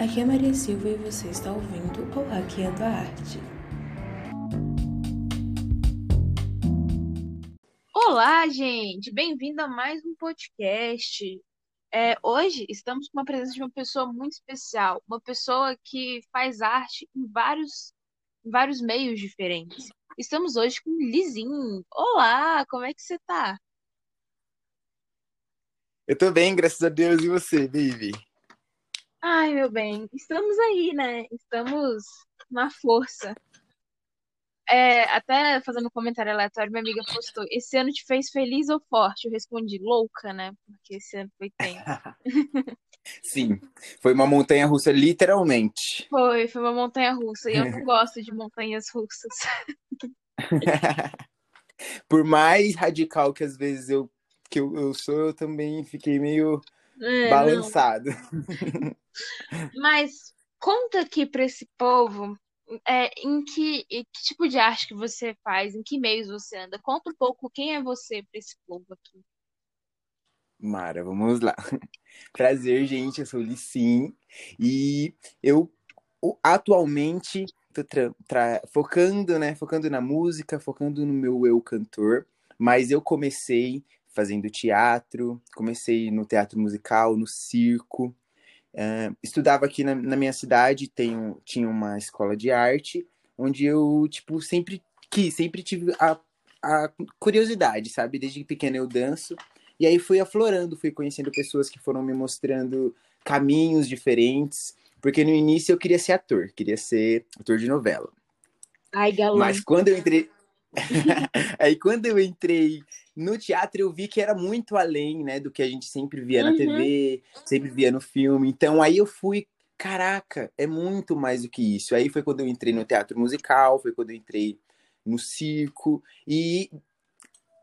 Aqui é Maria Silva e você está ouvindo o Hackeando a Arte. Olá, gente! Bem-vindo a mais um podcast. É, hoje estamos com uma presença de uma pessoa muito especial, uma pessoa que faz arte em vários, em vários meios diferentes. Estamos hoje com Lizinho. Olá, como é que você tá? Eu tô bem, graças a Deus. E você, Vivi? Ai, meu bem, estamos aí, né? Estamos na força. É, até fazendo um comentário aleatório, minha amiga postou: Esse ano te fez feliz ou forte? Eu respondi: louca, né? Porque esse ano foi tenso. Sim, foi uma montanha russa, literalmente. Foi, foi uma montanha russa. E eu não gosto de montanhas russas. Por mais radical que às vezes eu, que eu, eu sou, eu também fiquei meio É, balançado. não. Mas conta aqui pra esse povo é, em que, em que tipo de arte que você faz, em que meios você anda. Conta um pouco quem é você pra esse povo aqui. Mara, vamos lá. Prazer, gente, eu sou o Licim e eu atualmente tô focando, né, focando na música, focando no meu eu cantor, mas eu comecei fazendo teatro, comecei no teatro musical, no circo, eh, estudava aqui na, na minha cidade, tenho, tinha uma escola de arte, onde eu, tipo, sempre quis, sempre tive a, a curiosidade, sabe? Desde pequeno eu danço, e aí fui aflorando, fui conhecendo pessoas que foram me mostrando caminhos diferentes, porque no início eu queria ser ator, queria ser ator de novela. Ai, galã. Mas quando eu entrei. Aí quando eu entrei no teatro, eu vi que era muito além, né, do que a gente sempre via na Uhum. TV, sempre via no filme. Então aí eu fui, caraca, é muito mais do que isso. Aí foi quando eu entrei no teatro musical, foi quando eu entrei no circo e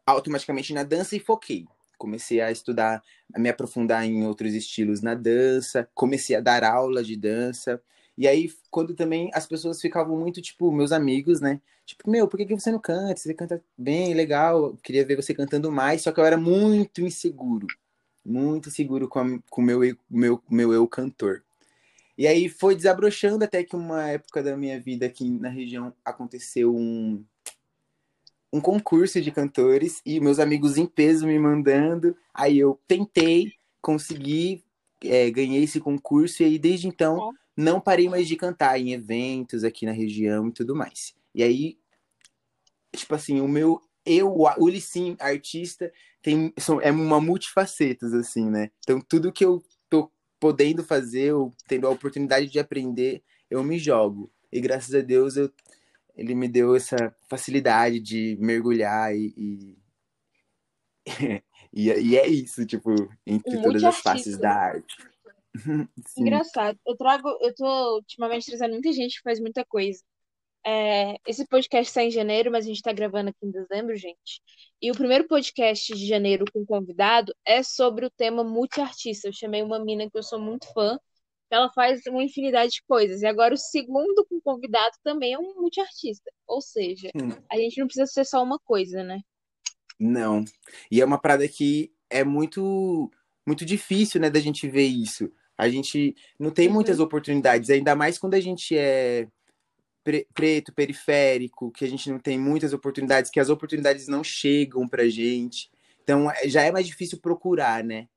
automaticamente na dança e foquei. Comecei a estudar, a me aprofundar em outros estilos na dança, comecei a dar aula de dança. E aí, quando também as pessoas ficavam muito, tipo, meus amigos, né? Tipo, meu, por que, que você não canta? Você canta bem, legal. Eu queria ver você cantando mais. Só que eu era muito inseguro. Muito inseguro com, o meu, eu- meu, meu eu cantor. E aí foi desabrochando até que uma época da minha vida aqui na região aconteceu um, um concurso de cantores e meus amigos em peso me mandando. Aí eu tentei, consegui, é, ganhei esse concurso e aí desde então. Não parei mais de cantar em eventos aqui na região e tudo mais. E aí, tipo assim, o meu eu, o Licim, artista, tem, são, é uma multifacetas, assim, né? Então, tudo que eu tô podendo fazer, ou tendo a oportunidade de aprender, eu me jogo. E graças a Deus, eu, ele me deu essa facilidade de mergulhar e. E, e, e é isso, tipo, entre todas as faces da arte. Sim. Engraçado. Eu trago, eu tô ultimamente trazendo muita gente que faz muita coisa. É, esse podcast sai em janeiro, mas a gente tá gravando aqui em dezembro, gente. E o primeiro podcast de janeiro com convidado é sobre o tema multiartista. Eu chamei uma mina que eu sou muito fã. Ela faz uma infinidade de coisas. E agora o segundo com convidado também é um multiartista. Ou seja, Hum. a gente não precisa ser só uma coisa, né? Não. E é uma parada que é muito muito difícil, né, da gente ver isso. A gente não tem Uhum. muitas oportunidades, ainda mais quando a gente é pre- preto, periférico, que a gente não tem muitas oportunidades, que as oportunidades não chegam pra gente. Então, é- já é mais difícil procurar, né,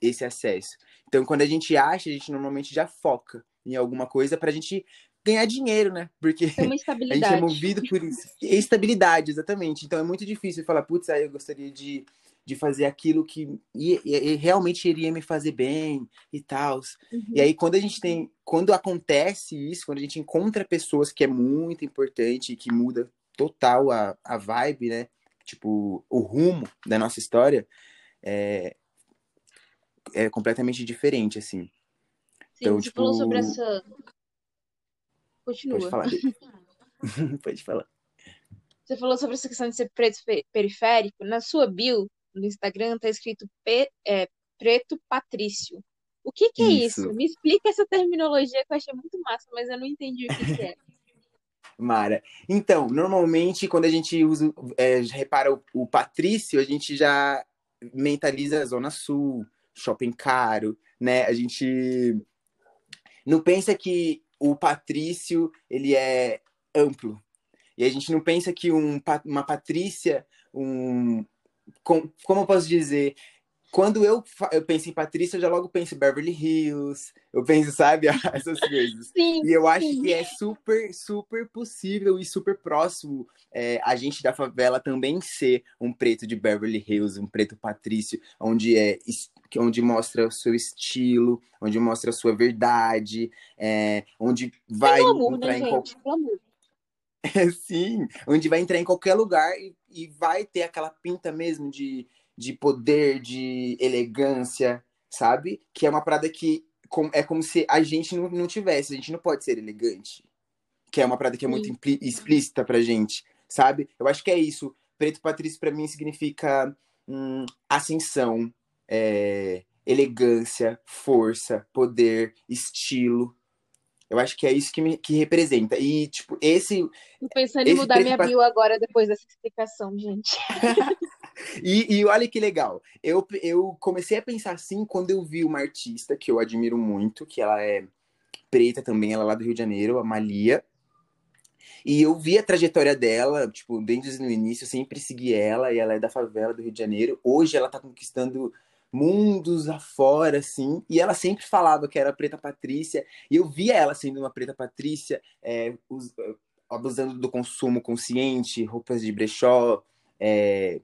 esse acesso. Então, quando a gente acha, a gente normalmente já foca em alguma coisa pra gente ganhar dinheiro, né? Porque a gente é movido por isso. Estabilidade, exatamente. Então é muito difícil falar, putz, aí eu gostaria de, de fazer aquilo que i- i- i- realmente iria me fazer bem e tal. Uhum. E aí, quando a gente tem. Quando acontece isso, quando a gente encontra pessoas que é muito importante e que muda total a, a vibe, né? Tipo, o rumo da nossa história, é, é completamente diferente, assim. Sim, Então, você tipo, falou sobre essa. Continua. Pode falar. Pode falar. Você falou sobre essa questão de ser preto periférico. Na sua bio no Instagram tá escrito P- é, preto patrício. O que que é isso? Isso. Me explica essa terminologia que eu achei muito massa, mas eu não entendi o que que é. Mara. Então, normalmente, quando a gente usa, é, repara o, o Patrício, a gente já mentaliza a Zona Sul, shopping caro, né? A gente não pensa que o Patrício, ele é amplo. E a gente não pensa que um, uma Patrícia, um... Com, como eu posso dizer? Quando eu, eu penso em Patrícia, eu já logo penso em Beverly Hills, eu penso, sabe, essas coisas. Sim, e eu acho sim. que é super, super possível e super próximo é, a gente da favela também ser um preto de Beverly Hills, um preto patrício, onde é onde mostra o seu estilo, onde mostra a sua verdade, é, onde vai amor, entrar né, em gente? qualquer Sim, onde vai entrar em qualquer lugar e, e vai ter aquela pinta mesmo de, de poder, de elegância, sabe? Que é uma parada que é como se a gente não, não tivesse, a gente não pode ser elegante. Que é uma parada que é muito explícita pra gente, sabe? Eu acho que é isso. Preto Patrício pra mim significa hum, ascensão, é, elegância, força, poder, estilo. Eu acho que é isso que me que representa. E, tipo, esse. Tô pensando em Esse mudar minha pa- bio agora depois dessa explicação, gente. E, e olha que legal. Eu, eu comecei a pensar assim quando eu vi uma artista que eu admiro muito, que ela é preta também, ela é lá do Rio de Janeiro, a Malia. E eu vi a trajetória dela, tipo, desde o início, eu sempre segui ela, e ela é da favela do Rio de Janeiro. Hoje ela tá conquistando mundos afora, assim, e ela sempre falava que era preta Patrícia, e eu via ela sendo uma preta Patrícia, é, us- abusando do consumo consciente, roupas de brechó, é,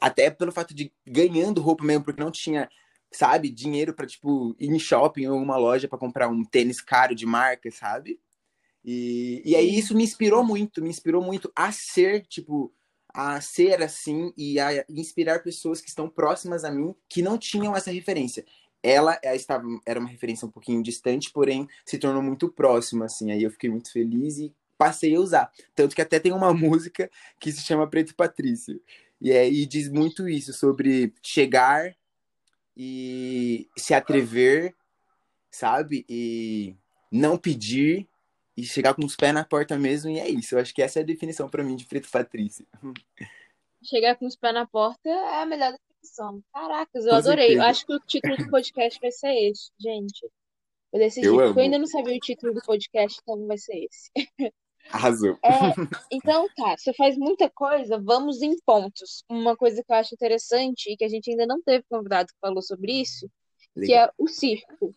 até pelo fato de ganhando roupa mesmo, porque não tinha, sabe, dinheiro pra, tipo, ir em shopping ou uma loja pra comprar um tênis caro de marca, sabe? E, e aí isso me inspirou muito, me inspirou muito a ser, tipo, a ser assim e a inspirar pessoas que estão próximas a mim que não tinham essa referência. Ela eh, estava, era uma referência um pouquinho distante, porém se tornou muito próxima, assim. Aí eu fiquei muito feliz e passei a usar. Tanto que até tem uma música que se chama Preto Patrício. E aí diz muito isso sobre chegar e se atrever, sabe? E não pedir e chegar com os pés na porta mesmo, e é isso. Eu acho que essa é a definição pra mim de Preto Patrício. Chegar com os pés na porta é a melhor definição. Caracas, eu Com adorei. Eu acho que o título do podcast vai ser esse, gente. Eu decidi, Eu eu ainda não sabia o título do podcast, então vai ser esse. Arrasou. É, então tá, você faz muita coisa, vamos em pontos. Uma coisa que eu acho interessante e que a gente ainda não teve convidado que falou sobre isso, que Legal. é o circo.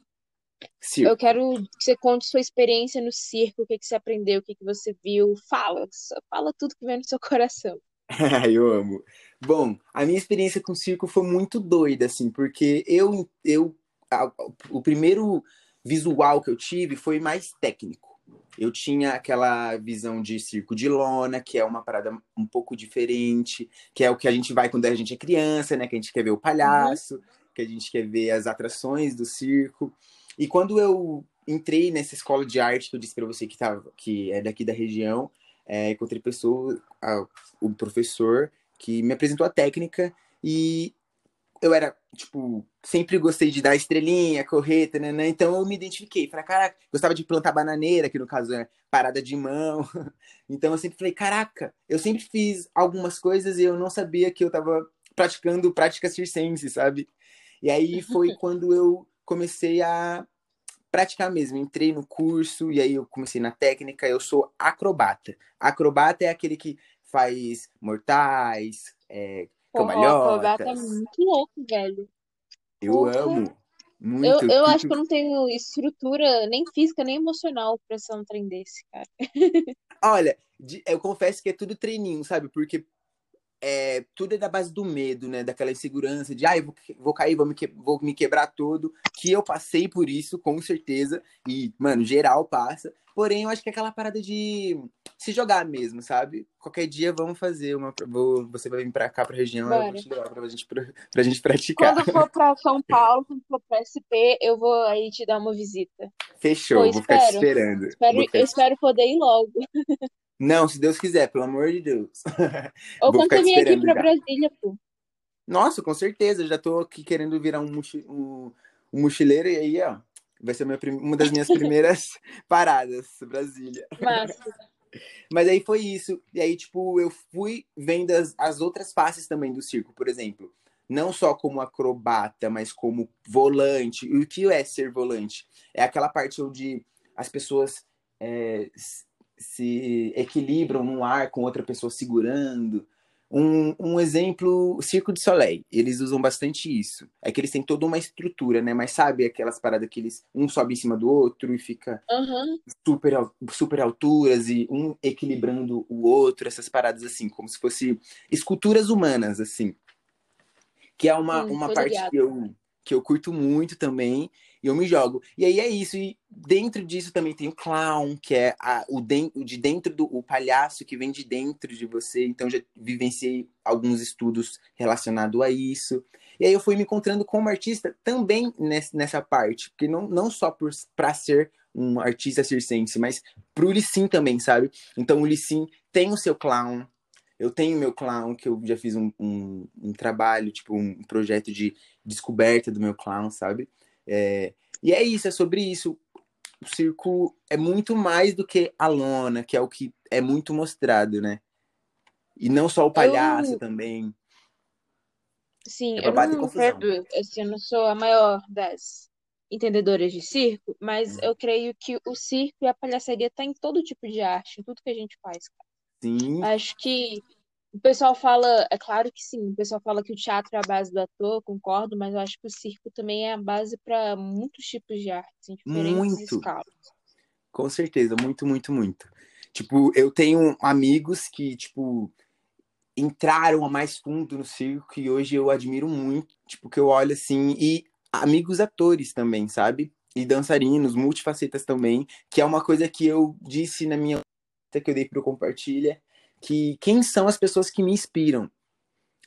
Circo. Eu quero que você conte sua experiência no circo, o que que você aprendeu, o que que você viu. Fala, fala tudo que vem no seu coração. eu amo. Bom, a minha experiência com circo foi muito doida, assim, porque eu, eu a- o primeiro visual que eu tive foi mais técnico. Eu tinha aquela visão de circo de lona, que é uma parada um pouco diferente, que é o que a gente vai quando a gente é criança, né? Que a gente quer ver o palhaço, que a gente quer ver as atrações do circo. E quando eu entrei nessa escola de arte que eu disse para você que, tava, que é daqui da região, é, encontrei pessoa, a- o professor que me apresentou a técnica e eu era, tipo, sempre gostei de dar estrelinha, correta, né, né? Então eu me identifiquei. Falei, caraca, gostava de plantar bananeira, que no caso é parada de mão. Então eu sempre falei, caraca, eu sempre fiz algumas coisas e eu não sabia que eu tava praticando prática circense, sabe? E aí foi quando eu comecei a praticar mesmo. Entrei no curso e aí eu comecei na técnica. Eu sou acrobata. Acrobata é aquele que faz mortais, é, o acrobata é cambalhotas. muito louco, velho. Eu Porra. amo. Eu, Muito. eu acho que eu não tenho estrutura nem física nem emocional pra ser um trem desse, cara. Olha, eu confesso que é tudo treininho, sabe? Porque é, tudo é da base do medo, né? Daquela insegurança de, ai, vou, vou cair, vou me, que- vou me quebrar todo. Que eu passei por isso, com certeza. E, mano, geral passa. Porém, eu acho que é aquela parada de se jogar mesmo, sabe? Qualquer dia vamos fazer uma. Vou, você vai vir pra cá, pra região, eu Bora. vou te levar pra gente, pra, pra gente praticar. Quando for pra São Paulo, quando for pra SP, eu vou aí te dar uma visita. Fechou, Pô, vou ficar te espero. esperando. Espero, ficar eu espero poder ir logo. Não, se Deus quiser, pelo amor de Deus. Ou quando você vier aqui pra já. Brasília, pô. Nossa, com certeza. Já tô aqui querendo virar um, mochi- um- um mochileiro e aí, ó, vai ser minha uma das minhas primeiras paradas, Brasília. Massa. Mas aí foi isso. E aí, tipo, eu fui vendo as, as outras faces também do circo. Por exemplo, não só como acrobata, mas como volante. E o que é ser volante? É aquela parte onde as pessoas é, se equilibram no ar com outra pessoa segurando. Um, um exemplo, o Circo de Soleil, eles usam bastante isso. É que eles têm toda uma estrutura, né? Mas sabe aquelas paradas que eles um sobe em cima do outro e fica Uhum. super, super alturas e um equilibrando o outro, essas paradas assim, como se fosse esculturas humanas, assim. Que é uma, Sim, uma parte que eu, que eu curto muito também, eu me jogo. E aí é isso, e dentro disso também tem o clown, que é a, o, o de dentro do o palhaço que vem de dentro de você, então já vivenciei alguns estudos relacionados a isso. E aí eu fui me encontrando como artista também ness- nessa parte, porque não, não só por, pra ser um artista circense, mas pro Lissim também, sabe? Então o Lissim tem o seu clown, eu tenho meu clown, que eu já fiz um, um, um trabalho, tipo, um projeto de descoberta do meu clown, sabe? É, e é isso, é sobre isso. O circo é muito mais do que a lona, que é o que é muito mostrado, né? E não só o palhaço Eu- também. Sim, É eu não quero, assim, eu não sou a maior das entendedoras de circo, mas Uhum. eu creio que o circo e a palhaçaria tá em todo tipo de arte, em tudo que a gente faz, cara. Sim, Acho que o pessoal fala, é claro que sim, o pessoal fala que o teatro é a base do ator, concordo, mas eu acho que o circo também é a base para muitos tipos de artes, em diferentes Muito. escalas. com certeza, muito, muito, muito. Tipo, eu tenho amigos que, tipo, entraram a mais fundo no circo e hoje eu admiro muito, tipo, que eu olho assim, e amigos atores também, sabe? E dançarinos, multifacetas também, que é uma coisa que eu disse na minha que eu dei pro Compartilha, que quem são as pessoas que me inspiram,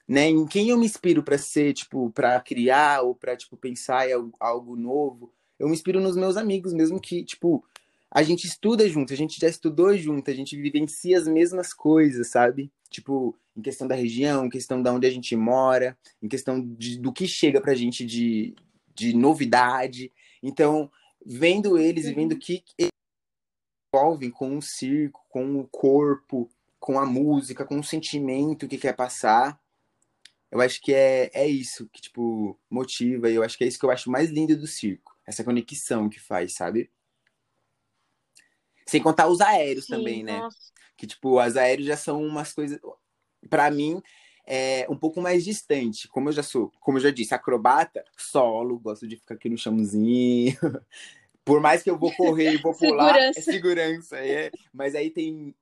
né? Em quem eu me inspiro para ser, tipo, para criar ou para tipo pensar em algo, algo novo. Eu me inspiro nos meus amigos, mesmo que, tipo, a gente estuda junto, a gente já estudou junto, a gente vivencia as mesmas coisas, sabe? Tipo, em questão da região, em questão da onde a gente mora, em questão de, do que chega pra gente de, de novidade. Então, vendo eles e vendo o que eles envolvem com o circo, com o corpo, com a música, com o sentimento que quer passar, eu acho que é, é isso que, tipo, motiva, e eu acho que é isso que eu acho mais lindo do circo, essa conexão que faz, sabe? Sem contar os aéreos Sim, também, né? nossa. Que, tipo, as aéreos já são umas coisas. Pra mim, é um pouco mais distante. Como eu já sou, como eu já disse, acrobata, solo, gosto de ficar aqui no chãozinho. Por mais que eu vou correr e vou pular, é Segurança. segurança. É. Mas aí tem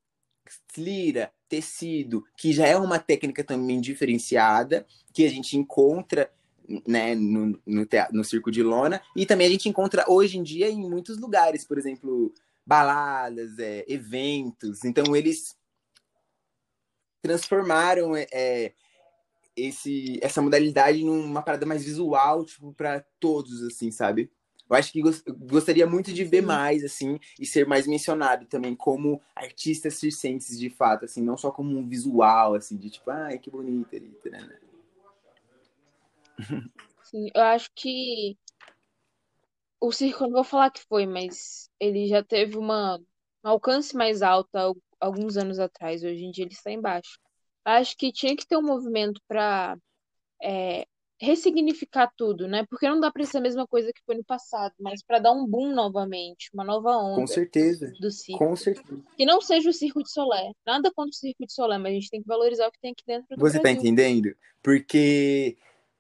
lira, tecido, que já é uma técnica também diferenciada, que a gente encontra né, no, no, teatro, no circo de lona, e também a gente encontra hoje em dia em muitos lugares, por exemplo, baladas, é, eventos. Então eles transformaram é, esse, essa modalidade numa parada mais visual, tipo, para todos, assim, sabe? Eu acho que gost gostaria muito de ver Sim. mais, assim, e ser mais mencionado também como artistas circenses, de fato, assim, não só como um visual, assim, de tipo, ai, que bonito ali, né? Sim, eu acho que o circo, não vou falar que foi, mas ele já teve uma, um alcance mais alto há alguns anos atrás. Hoje em dia ele está embaixo. Acho que tinha que ter um movimento para ressignificar tudo, né? Porque não dá para ser a mesma coisa que foi no passado, mas para dar um boom novamente, uma nova Com onda certeza, do circo. com certeza. Que não seja o Circo de Solé. Nada contra o Circo de Solé, mas a gente tem que valorizar o que tem aqui dentro do Você tá Brasil. entendendo? Porque,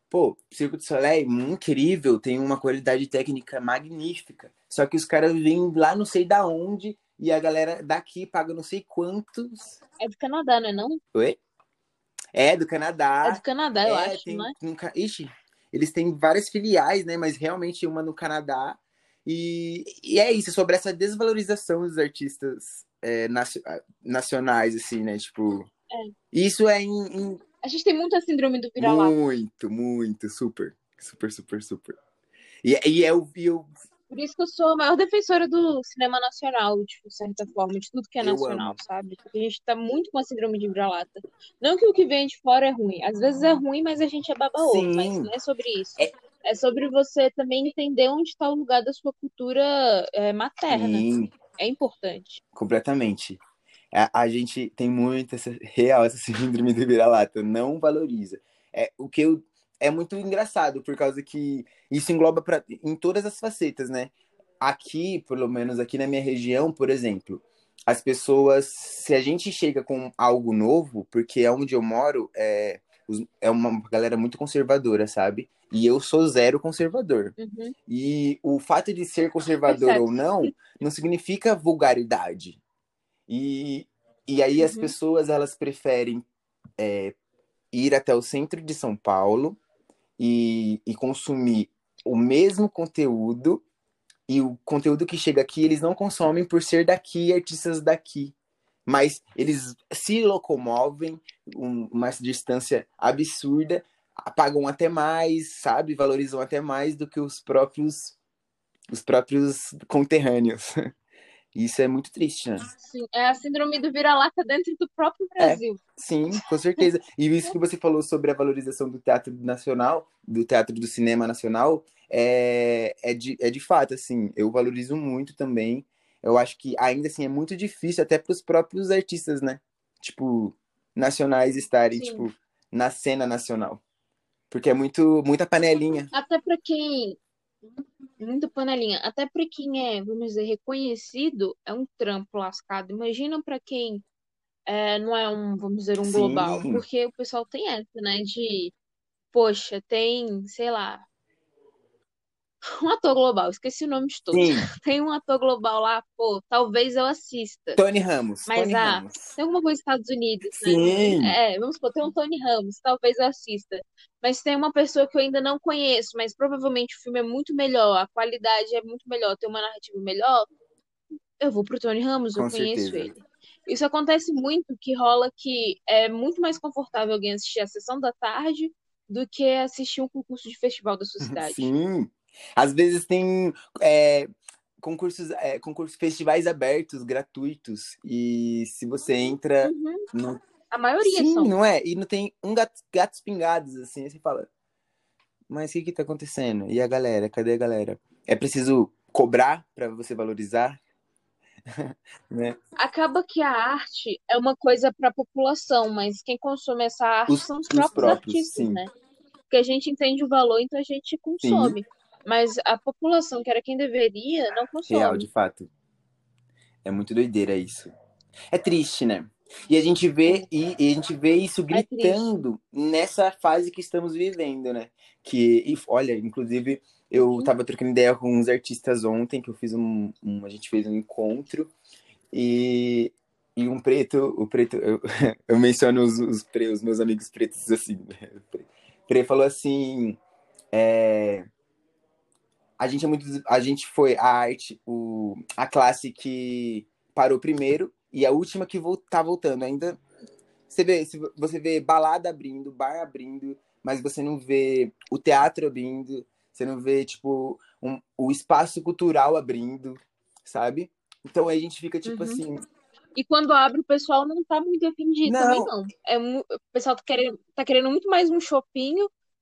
pô, Circo de Soleil, incrível, tem uma qualidade técnica magnífica. Só que os caras vêm lá não sei da onde e a galera daqui paga não sei quantos. É do Canadá, não é não? Oi? É, do É Canadá. do Canadá, eu É, acho, tem. não é? no Ixi, eles têm várias filiais, né? Mas realmente uma no Canadá. E, e é isso, sobre essa desvalorização dos artistas é, nacio- nacionais, assim, né? Tipo. É. Isso é em, em A gente tem muita síndrome do vira-lata. muito, muito, super, super, super, super. E, e é o. E eu, Por isso que eu sou a maior defensora do cinema nacional, de certa forma, de tudo que é nacional, sabe? Porque a gente tá muito com a síndrome de vira-lata. Não que o que vem de fora é ruim. Às vezes é ruim, mas a gente é baba-ovo. Sim. Mas não é sobre isso. É- É sobre você também entender onde está o lugar da sua cultura é, materna. sim, É importante. completamente. A, a gente tem muito essa real, essa síndrome do vira-lata, não valoriza. É, o que eu é muito engraçado, por causa que isso engloba pra, em todas as facetas, né? Aqui, pelo menos aqui na minha região, por exemplo, as pessoas, se a gente chega com algo novo, porque é onde eu moro, é, é uma galera muito conservadora, sabe? E eu sou zero conservador. Uhum. E o fato de ser conservador Percebe. ou não, não significa vulgaridade. E, e aí as Uhum. pessoas, elas preferem é, ir até o centro de São Paulo e, e consumir o mesmo conteúdo e o conteúdo que chega aqui eles não consomem por ser daqui, artistas daqui. Mas eles se locomovem um- uma distância absurda, pagam até mais, sabe? Valorizam até mais do que os próprios os próprios conterrâneos. Isso é muito triste, né? Sim, é a síndrome do vira-lata dentro do próprio É. Brasil. Sim, com certeza. E isso que você falou sobre a valorização do teatro nacional, do teatro do cinema nacional, é, é, de, é de fato, assim, eu valorizo muito também. Eu acho que ainda assim é muito difícil até para os próprios artistas, né? Tipo, nacionais estarem, Sim. tipo, na cena nacional. Porque é muito, muita panelinha. Até para quem. Muita panelinha. Até para quem é, vamos dizer, reconhecido, é um trampo lascado. Imagina para quem é, não é um, vamos dizer, um Sim. global. Porque o pessoal tem essa, né? De, poxa, tem, sei lá, um ator global, esqueci o nome de todos. Sim, Tem um ator global lá, pô, talvez eu assista. Tony Ramos. Mas, Tony ah, Ramos. Tem alguma coisa nos Estados Unidos, né? Sim. É, vamos supor, tem um Tony Ramos, talvez eu assista. Mas tem uma pessoa que eu ainda não conheço, mas provavelmente o filme é muito melhor, a qualidade é muito melhor, tem uma narrativa melhor. Eu vou pro Tony Ramos, eu Com conheço certeza. ele. Isso acontece muito, que rola que é muito mais confortável alguém assistir a sessão da tarde do que assistir um concurso de festival da sua cidade. Sim. Às vezes tem é, concursos, é, concursos, festivais abertos, gratuitos. E se você entra, Uhum. não, A maioria sim, são. não é? E não tem um gato, gatos pingados, assim, aí você fala, mas o que que tá acontecendo? E a galera? Cadê a galera? É preciso cobrar para você valorizar? né? Acaba que a arte é uma coisa para a população, mas quem consome essa arte Os- são os os próprios próprios, artistas, sim. né? Porque a gente entende o valor, então a gente consome. Mas a população, que era quem deveria, não consome. Real, de fato. É muito doideira isso. É triste, né? E a gente vê e, e a gente vê isso É gritando nessa fase que estamos vivendo, né? Que, e, olha, inclusive, eu Uhum. tava trocando ideia com uns artistas ontem, que eu fiz um, um- a gente fez um encontro e, e um preto, o preto, eu, eu menciono os, os, pre- os meus amigos pretos assim, né? O Pre, Pre falou assim, é, a gente é muito, a gente foi a arte, o, a classe que parou primeiro e a última que tá voltando. Ainda você vê, se você vê balada abrindo, bar abrindo, mas você não vê o teatro abrindo, você não vê tipo um, o espaço cultural abrindo, sabe? Então aí a gente fica tipo Uhum. assim, E quando abre, o pessoal não tá muito afim de ir Não. também, não. É, o pessoal tá querendo, tá querendo muito mais um shopping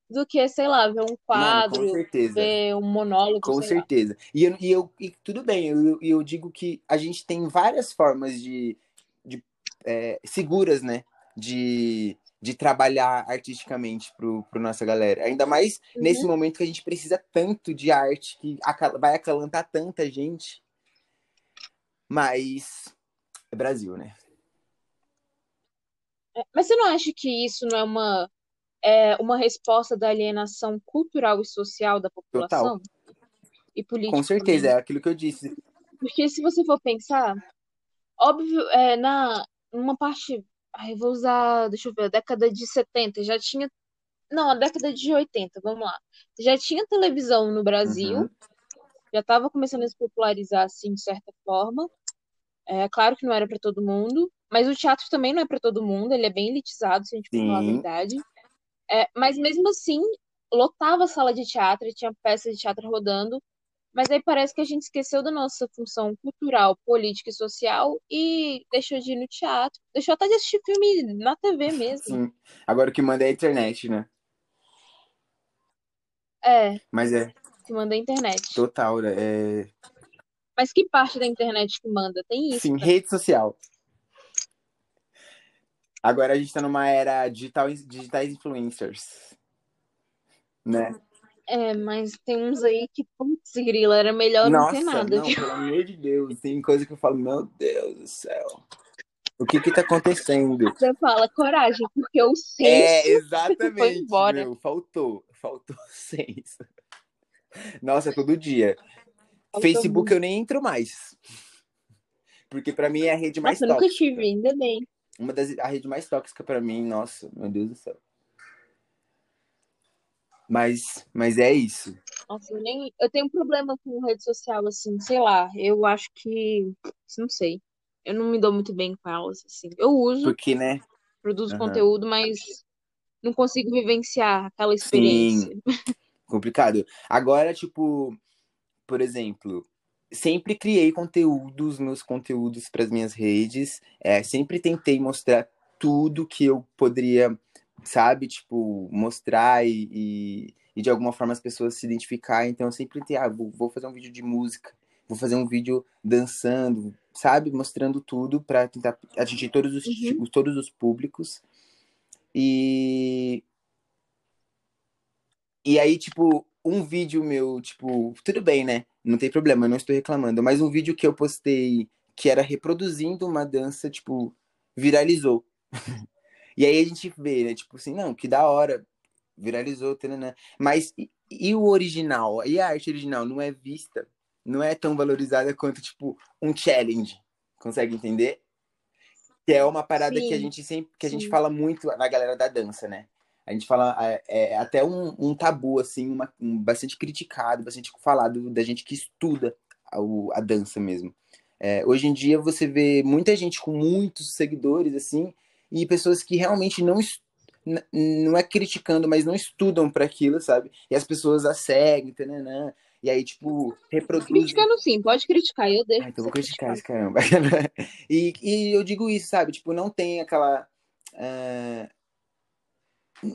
do que, sei lá, ver um mano, quadro, certeza. ver um monólogo, Com sei lá. certeza. E eu, e eu e tudo bem, eu, eu digo que a gente tem várias formas de, de é, seguras, né? De, de trabalhar artisticamente pro, pro nossa galera. Ainda mais Uhum. nesse momento que a gente precisa tanto de arte, que aca- vai acalantar tanta gente. Mas é Brasil, né? É, Mas você não acha que isso não é uma, é uma resposta da alienação cultural e social da população? E política Com certeza, também? é aquilo que eu disse. Porque se você for pensar, óbvio, é, na uma parte, ai, vou usar, deixa eu ver, a década de 70 já tinha, não, a década de 80, vamos lá. Já tinha televisão no Brasil, Uhum. já estava começando a se popularizar assim de certa forma. É claro que não era para todo mundo, mas o teatro também não é para todo mundo, ele é bem elitizado, se a gente for falar a verdade. É, mas mesmo assim, lotava a sala de teatro, tinha peças de teatro rodando, mas aí parece que a gente esqueceu da nossa função cultural, política e social e deixou de ir no teatro, deixou até de assistir filme na TV mesmo. Sim. Agora o que manda é a internet, né? É, Mas é que manda a internet. total, né? É... Mas que parte da internet que manda? Tem isso. Sim, também. rede social. Agora a gente tá numa era digital, digitais influencers. né? É, mas tem uns aí que, putz, grila, era melhor não ter Nossa, nada. não, pelo amor de Deus. Tem coisa que eu falo, meu Deus do céu. O que que tá acontecendo? Você fala coragem, porque o É, senso foi exatamente, embora. meu. Faltou. Faltou senso. Nossa, todo dia. Faltou Facebook muito. eu nem entro mais. Porque pra mim é a rede mais Nossa, eu nunca tóxica. tive, ainda bem. Uma das a rede mais tóxica pra mim, nossa, meu Deus do céu. Mas, mas é isso. Nossa, eu nem. Eu tenho um problema com rede social, assim, sei lá. Eu acho que. Não sei. Eu não me dou muito bem com elas, assim. Eu uso, Porque, né? produzo Aham. conteúdo, mas não consigo vivenciar aquela Sim, experiência. complicado. Agora, tipo, por exemplo, sempre criei conteúdos, meus conteúdos para as minhas redes. É, sempre tentei mostrar tudo que eu poderia, sabe, tipo, mostrar e, e, e de alguma forma as pessoas se identificar. Então, eu sempre tentei, ah, vou, fazer um vídeo de música, vou fazer um vídeo dançando, sabe, mostrando tudo para tentar atingir todos os, Uhum. todos os públicos. E, e aí, tipo, um vídeo meu, tipo, tudo bem, né? Não tem problema, eu não estou reclamando. Mas um vídeo que eu postei que era reproduzindo uma dança, tipo, viralizou. E aí a gente vê, né? Tipo assim, não, que da hora, viralizou, tananã. Mas e, e o original? E a arte original não é vista, não é tão valorizada quanto, tipo, um challenge. Consegue entender? Que é uma parada que a Sim, gente sempre, que a gente sim. fala muito na galera da dança, né? A gente fala, é, é até um, um tabu, assim, uma, um, bastante criticado, bastante falado da gente que estuda a, a dança mesmo. É, hoje em dia você vê muita gente com muitos seguidores, assim, e pessoas que realmente não, não é criticando, mas não estudam para aquilo, sabe? E as pessoas a seguem, tananã, e aí, tipo, reproduzem. Criticando sim, pode criticar, eu deixo Ah, então vou criticar esse caramba. E, e eu digo isso, sabe? Tipo, não tem aquela. ah,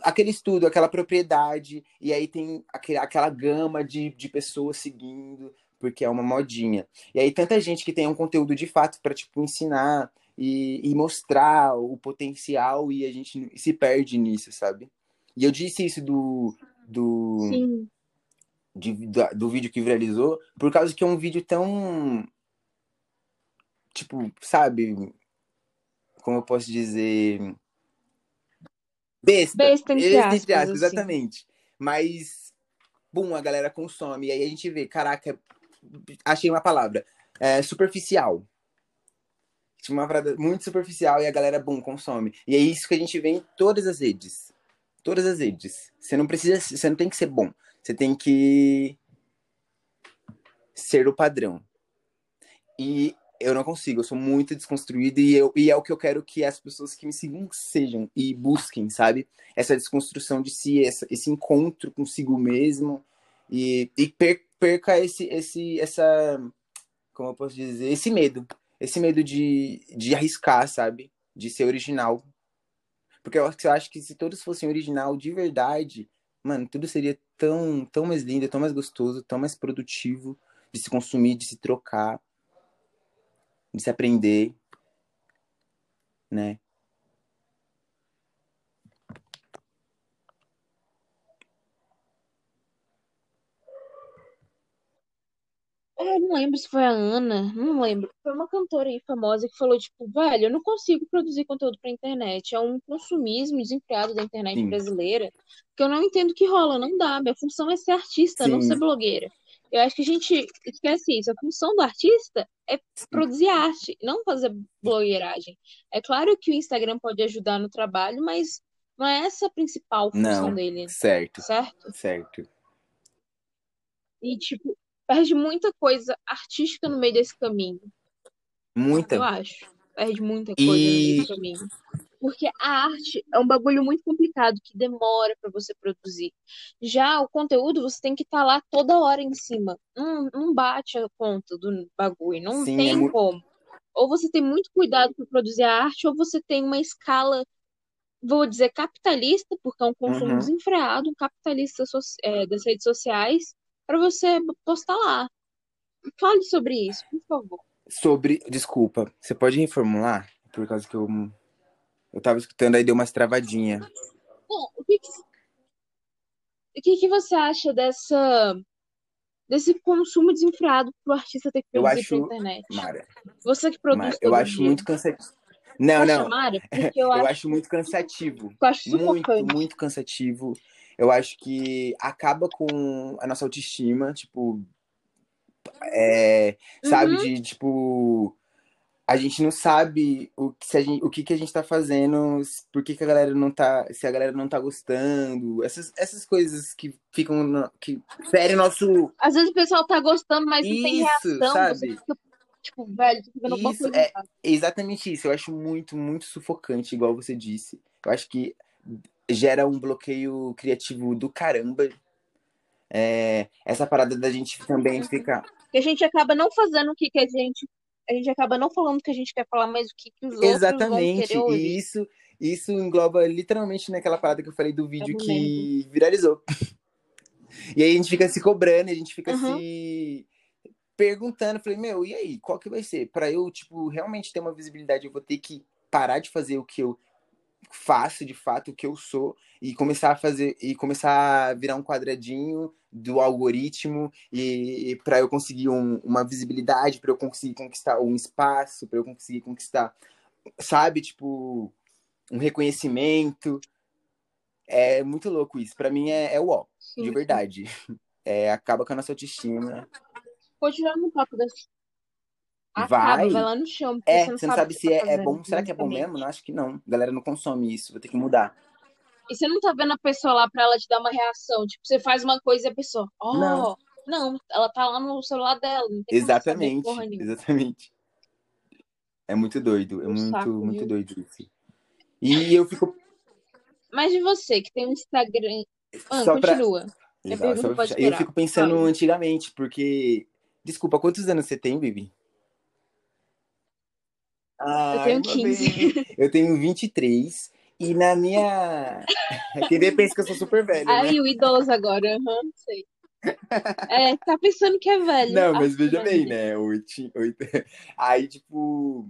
aquele estudo, aquela propriedade, e aí tem aquele, aquela gama de, de pessoas seguindo, porque é uma modinha. E aí tanta gente que tem um conteúdo de fato para tipo, ensinar e, e mostrar o potencial, e a gente se perde nisso, sabe? E eu disse isso do. do Sim, de- da- do vídeo que viralizou, por causa que é um vídeo tão. Tipo, sabe? Como eu posso dizer? Besta. besta entre Besta, entre aspas, aspas, assim. exatamente. Mas, bum, a galera consome. E aí a gente vê, caraca, achei uma palavra. É, superficial. Tinha uma parada muito superficial e a galera, bum, consome. E é isso que a gente vê em todas as redes. Todas as redes. Você não precisa, você não tem que ser bom. Você tem que ser o padrão. E eu não consigo, eu sou muito desconstruído e, eu, e é o que eu quero que as pessoas que me sigam sejam e busquem, sabe? Essa desconstrução de si, essa, esse encontro consigo mesmo e, e per, perca esse, esse, essa, como eu posso dizer, esse medo. Esse medo de, de arriscar, sabe? De ser original. Porque eu acho que se todos fossem original de verdade, mano, tudo seria tão, tão mais lindo, tão mais gostoso, tão mais produtivo de se consumir, de se trocar, de se aprender, né? É, não lembro se foi a Ana, não lembro. Foi uma cantora aí famosa que falou, tipo, velho, eu não consigo produzir conteúdo pra internet. É um consumismo desenfreado da internet Sim. brasileira que eu não entendo que rola, não dá. Minha função é ser artista, não Sim. ser blogueira. Eu acho que a gente esquece isso. A função do artista é produzir arte, não fazer blogueiragem. É claro que o Instagram pode ajudar no trabalho, mas não é essa a principal função Não, dele, certo, certo? certo. E, tipo, perde muita coisa artística no meio desse caminho. Eu Muita. acho. Perde muita coisa no meio E desse caminho. Porque a arte é um bagulho muito complicado que demora pra você produzir. Já o conteúdo, você tem que estar lá toda hora em cima. Não, não bate a conta do bagulho. Não sim, é tem muito. como. Ou você tem muito cuidado para produzir a arte, ou você tem uma escala, vou dizer, capitalista, porque é um consumo Uhum. desenfreado, um capitalista soci- é, das redes sociais, para você postar lá. Fale sobre isso, por favor. Sobre. Desculpa, você pode reformular? Por causa que eu. Eu tava escutando, aí deu umas travadinhas. Bom, o que que o que, que você acha dessa desse consumo desenfreado pro artista ter que produzir acho- internet? Mara, Você que produz Mara, eu acho dia. muito cansativo. Não, não. Mara, eu, Eu acho, acho muito cansativo. eu acho Muito, muito cansativo. Eu acho que acaba com a nossa autoestima, tipo, é, sabe, Uhum. de tipo, a gente não sabe o que, se a gente, o que, que a gente tá fazendo, por que, que a galera não tá, se a galera não tá gostando, essas, essas coisas que ficam, no- que ferem o nosso, Às vezes o pessoal tá gostando, mas não tem Isso, reação. sabe? Fica, tipo, velho, tô Isso, coisa é- exatamente isso, eu acho muito, muito sufocante, igual você disse, eu acho que gera um bloqueio criativo do caramba, É, essa parada da gente também ficar Porque a gente acaba não fazendo o que, que a gente. A gente acaba não falando o que a gente quer falar, mas o que, que os outros vão Exatamente, querer ouvir. e isso, isso engloba literalmente naquela parada que eu falei do vídeo Eu que viralizou. E aí a gente fica se cobrando, a gente fica Uhum. se perguntando, falei, meu, e aí, qual que vai ser? Pra eu, tipo, realmente ter uma visibilidade, eu vou ter que parar de fazer o que eu faço de fato, o que eu sou, e começar a fazer, e começar a virar um quadradinho do algoritmo, e, para eu conseguir um- uma visibilidade, para eu conseguir conquistar um espaço, para eu conseguir conquistar, sabe, tipo, um reconhecimento. É muito louco isso. Pra mim é, é o de verdade. É, acaba com a nossa autoestima. Continuando no papo das. Vai. Acaba, vai lá no chão. É, você não sabe, o que se tá é, é bom. Será que é bom mesmo? Não, acho que não. A galera não consome isso. Vou ter que mudar. E você não tá vendo a pessoa lá pra ela te dar uma reação. Tipo, você faz uma coisa e a pessoa, ó, Não. não. ela tá lá no celular dela. Não Exatamente. Exatamente. É muito doido. É Um muito, saco, muito viu? doido isso. E eu fico. Mas de você, que tem um Instagram. Ah, só continua. Exato, só pra fechar. Eu esperar. fico pensando antigamente, porque. Desculpa, quantos anos você tem, Bibi? Ai, tenho meu 15. bem. Eu tenho 23. E na minha. Quem vê pensa que eu sou super velho, né? Aí, o idoso agora, aham, sei. É, tá pensando que é velho. Não, Ah, mas veja bem, né? Oito, oito... Aí, tipo,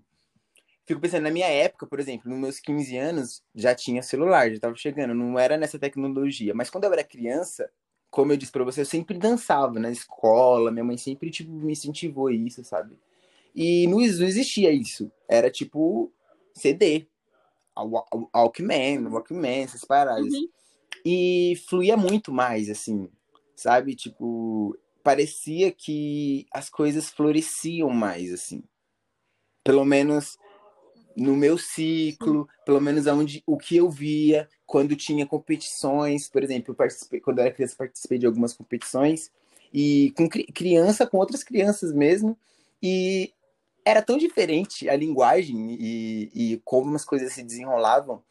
fico pensando, na minha época, por exemplo, nos meus 15 anos, já tinha celular, já tava chegando, não era nessa tecnologia. Mas quando eu era criança, como eu disse pra você, eu sempre dançava na escola, minha mãe sempre, tipo, me incentivou isso, sabe? E não, não existia isso. Era, tipo, CD, Walkman, Walkman, essas paradas. Uhum. E fluía muito mais, assim, sabe? Tipo, parecia que as coisas floresciam mais, assim. Pelo menos no meu ciclo, pelo menos aonde o que eu via quando tinha competições, por exemplo, eu participei, quando eu era criança, participei de algumas competições e com cri- criança, com outras crianças mesmo, e era tão diferente a linguagem e, e como as coisas se desenrolavam.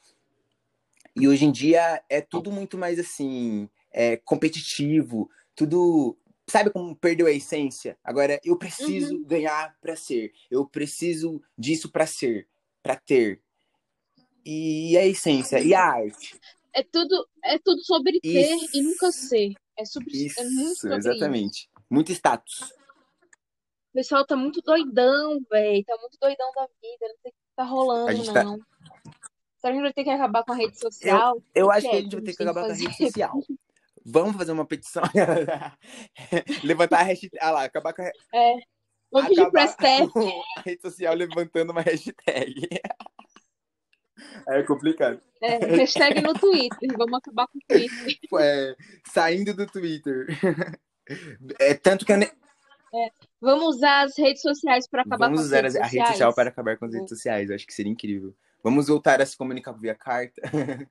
E hoje em dia é tudo muito mais assim, é, competitivo, tudo. Sabe como perdeu a essência? Agora, eu preciso ganhar pra ser. Eu preciso disso pra ser, pra ter. E a essência, e a arte. É tudo, é tudo sobre ter Isso. e nunca ser. É, sobre, é muito Isso, sobre isso. exatamente. Muito status. O pessoal tá muito doidão, velho. Tá muito doidão da vida. Não sei o que tá rolando, A gente tá- não. Será que a gente vai ter que acabar com a rede social? Eu O acho que a é gente vai ter que tem acabar com a fazer? rede social. Vamos fazer uma petição. Levantar a hashtag. Ah lá, acabar com a, É. Vamos pedir pra a rede social levantando uma hashtag. É complicado. É, hashtag no Twitter. Vamos acabar com o Twitter. É, saindo do Twitter. É tanto que eu ne- Vamos usar as redes sociais pra acabar vamos com as usar redes a, a sociais. rede social para acabar com as redes sociais. Eu acho que seria incrível. Vamos voltar a se comunicar via carta.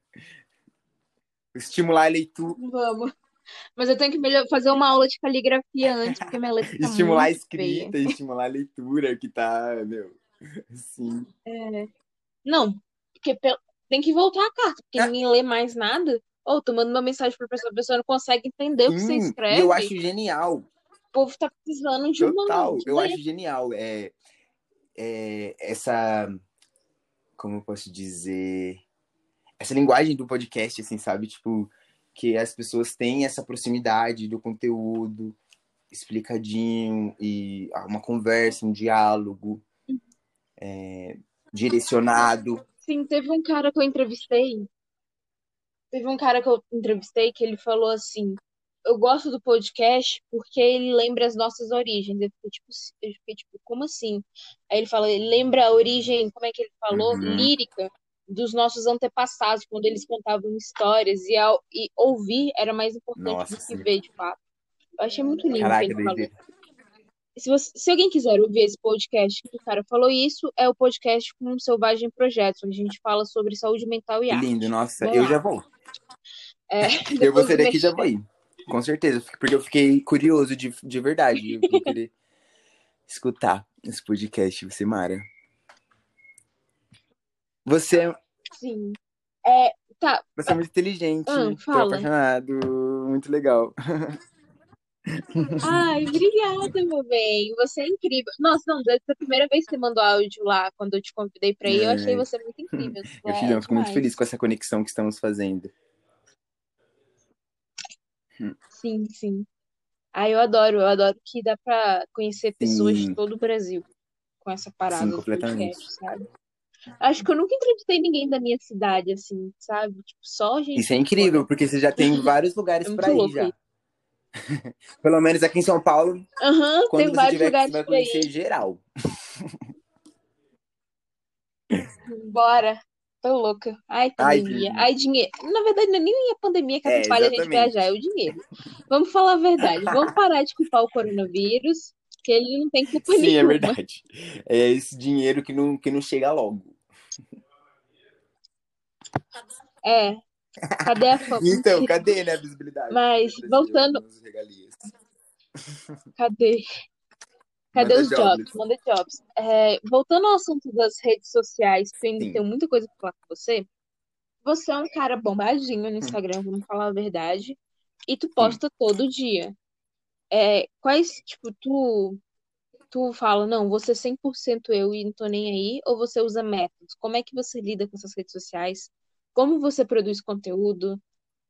Estimular a leitura, Vamos. Mas eu tenho que fazer uma aula de caligrafia antes, porque minha letra tá estimular a escrita, feia. estimular a leitura, que tá, meu, assim. Não, porque tem que voltar a carta, porque Ah. ninguém lê mais nada. Ou tô mandando uma mensagem pra pessoa, a pessoa não consegue entender o que você Sim, escreve. eu acho genial. O povo tá precisando de uma Total, de eu ler. acho genial. É, é, essa. Como eu posso dizer? Essa linguagem do podcast, assim, sabe? Tipo, que as pessoas têm essa proximidade do conteúdo explicadinho e uma conversa, um diálogo é, direcionado. Sim, teve um cara que eu entrevistei Teve um cara que eu entrevistei que ele falou assim: Eu gosto do podcast porque ele lembra as nossas origens. Eu fiquei tipo, eu fiquei, tipo como assim? Aí ele fala: ele lembra a origem, como é que ele falou? Uhum. Lírica dos nossos antepassados, quando eles contavam histórias. E, ao, e ouvir era mais importante Nossa, do que sim. ver, de fato. Eu achei muito lindo o Caraca, que ele falou. Se, você- se alguém quiser ouvir esse podcast que o cara falou isso, é o podcast com Selvagem Projetos, onde a gente fala sobre saúde mental e arte. lindo, nossa. Vão Eu lá. já vou. É, Eu vou sair daqui e já vou ir. Com certeza. Porque eu fiquei curioso de, de verdade. Eu vou querer escutar esse podcast. Você, Mara. Você, é- Sim. É, tá, você é muito inteligente. Ah, Tô fala. apaixonado. Muito legal. Ai, obrigada, meu bem. Você é incrível. Nossa, não, desde a primeira vez que você mandou áudio lá, quando eu te convidei pra ir, eu achei você muito incrível. Eu, É filho, eu fico muito feliz com essa conexão que estamos fazendo. Sim, sim. Ah, eu adoro, eu adoro que dá pra conhecer pessoas de todo o Brasil com essa parada Sim, do completamente. podcast, sabe? Acho que eu nunca entrevistei ninguém da minha cidade, assim, sabe? Tipo, só gente Isso é incrível, porque você já tem vários lugares É pra ir já. isso. Pelo menos aqui em São Paulo, Aham, quando tem você vários tiver, você lugares vai pra ir. conhecer geral. Bora. Tô louca. Ai, pandemia. Ai, dinheiro. Na verdade, não é nem a pandemia que É, atrapalha a gente viajar, é o dinheiro. Vamos falar a verdade. Vamos parar de culpar o coronavírus, que ele não tem culpa Sim, é nenhuma. verdade. É esse dinheiro que não, que não chega logo. É. Cadê a fama? Então, cadê né, a visibilidade? Mas, voltando-. Cadê? Cadê Manda os jobs. jobs? Manda jobs. É, voltando ao assunto das redes sociais, que ainda Sim. tenho muita coisa pra falar com você. Você é um cara bombadinho no Instagram, vamos falar a verdade. E tu posta todo dia. É, quais, tipo, tu, tu fala, não, vou ser 100% eu e não tô nem aí, ou você usa métodos? Como é que você lida com essas redes sociais? Como você produz conteúdo?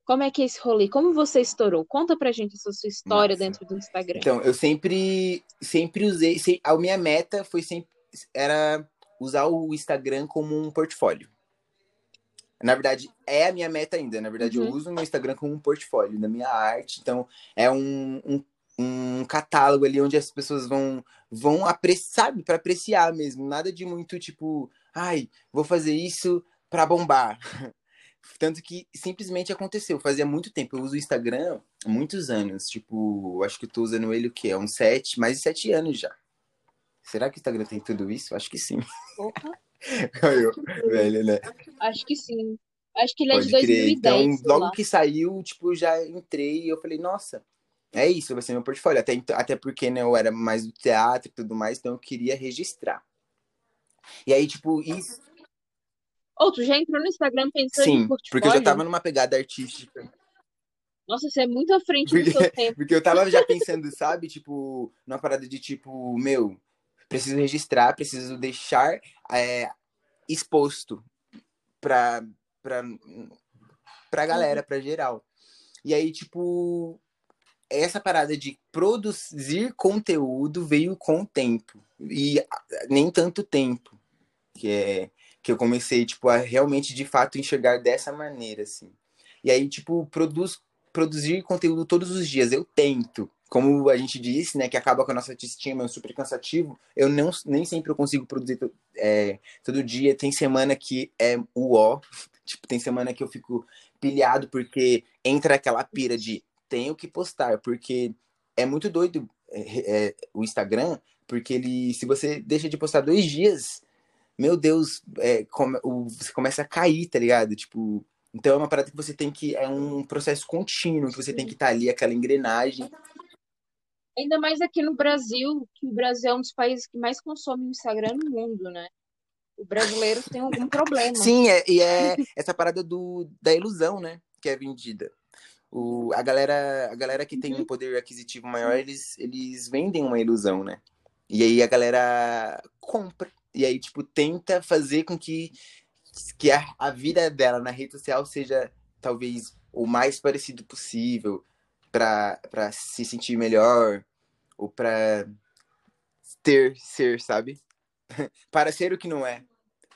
Como é que é esse rolê? Como você estourou? Conta pra gente essa sua história Massa. dentro do Instagram. Então, eu sempre, sempre usei. se- A minha meta foi sempre. Era usar o Instagram como um portfólio. Na verdade, é a minha meta ainda. Na verdade, eu Uhum. uso o meu Instagram como um portfólio da minha arte. Então, é um, um, um catálogo ali onde as pessoas vão, vão apreciar, sabe? Pra apreciar mesmo. Nada de muito tipo, ai, vou fazer isso pra bombar. Tanto que simplesmente aconteceu. Fazia muito tempo. Eu uso o Instagram há muitos anos. Tipo, acho que eu tô usando ele o quê? Há uns sete, mais de sete anos já. Será que o Instagram tem tudo isso? Acho que sim. Porra. Eu, velho, né? Acho que sim. Acho que ele é de Pode crer. 2010, Então, sei logo lá. que saiu, tipo, já entrei e eu falei, nossa, é isso, vai ser meu portfólio. Até, então- até porque, né, eu era mais do teatro e tudo mais, então eu queria registrar. E aí, tipo, isso. Ou tu já entrou no Instagram pensando em Sim, portfólio? porque eu já tava numa pegada artística. Nossa, você é muito à frente do Porque, seu tempo. porque eu tava já pensando, sabe, tipo, numa parada de tipo, meu, preciso registrar, preciso deixar é, exposto pra, pra, pra galera, pra geral. E aí, tipo, essa parada de produzir conteúdo veio com o tempo. E nem tanto tempo. Que é que eu comecei, tipo, a realmente, de fato, enxergar dessa maneira, assim. E aí, tipo, produz, produzir conteúdo todos os dias. Eu tento. Como a gente disse, né, que acaba com a nossa autoestima, é super cansativo. Eu não, nem sempre eu consigo produzir é, todo dia. Tem semana que é o ó. Tipo, tem semana que eu fico pilhado porque entra aquela pira de tenho que postar, porque é muito doido é, é, o Instagram, porque ele, se você deixa de postar dois dias, meu Deus, é, come- o- você começa a cair, tá ligado? Tipo, então é uma parada que você tem que, é um processo contínuo, que você tem que estar ali, aquela engrenagem. Ainda mais aqui no Brasil, que o Brasil é um dos países que mais consome o Instagram no mundo, né? O brasileiro tem algum problema. Sim, é, e é essa parada do, da ilusão, né, que é vendida. O, a, galera, a galera que tem um poder aquisitivo maior, eles, eles vendem uma ilusão, né? E aí a galera compra. E aí, tipo, tenta fazer com que, que a, a vida dela na rede social seja talvez o mais parecido possível pra, pra se sentir melhor ou pra ter, ser, sabe? para ser o que não é.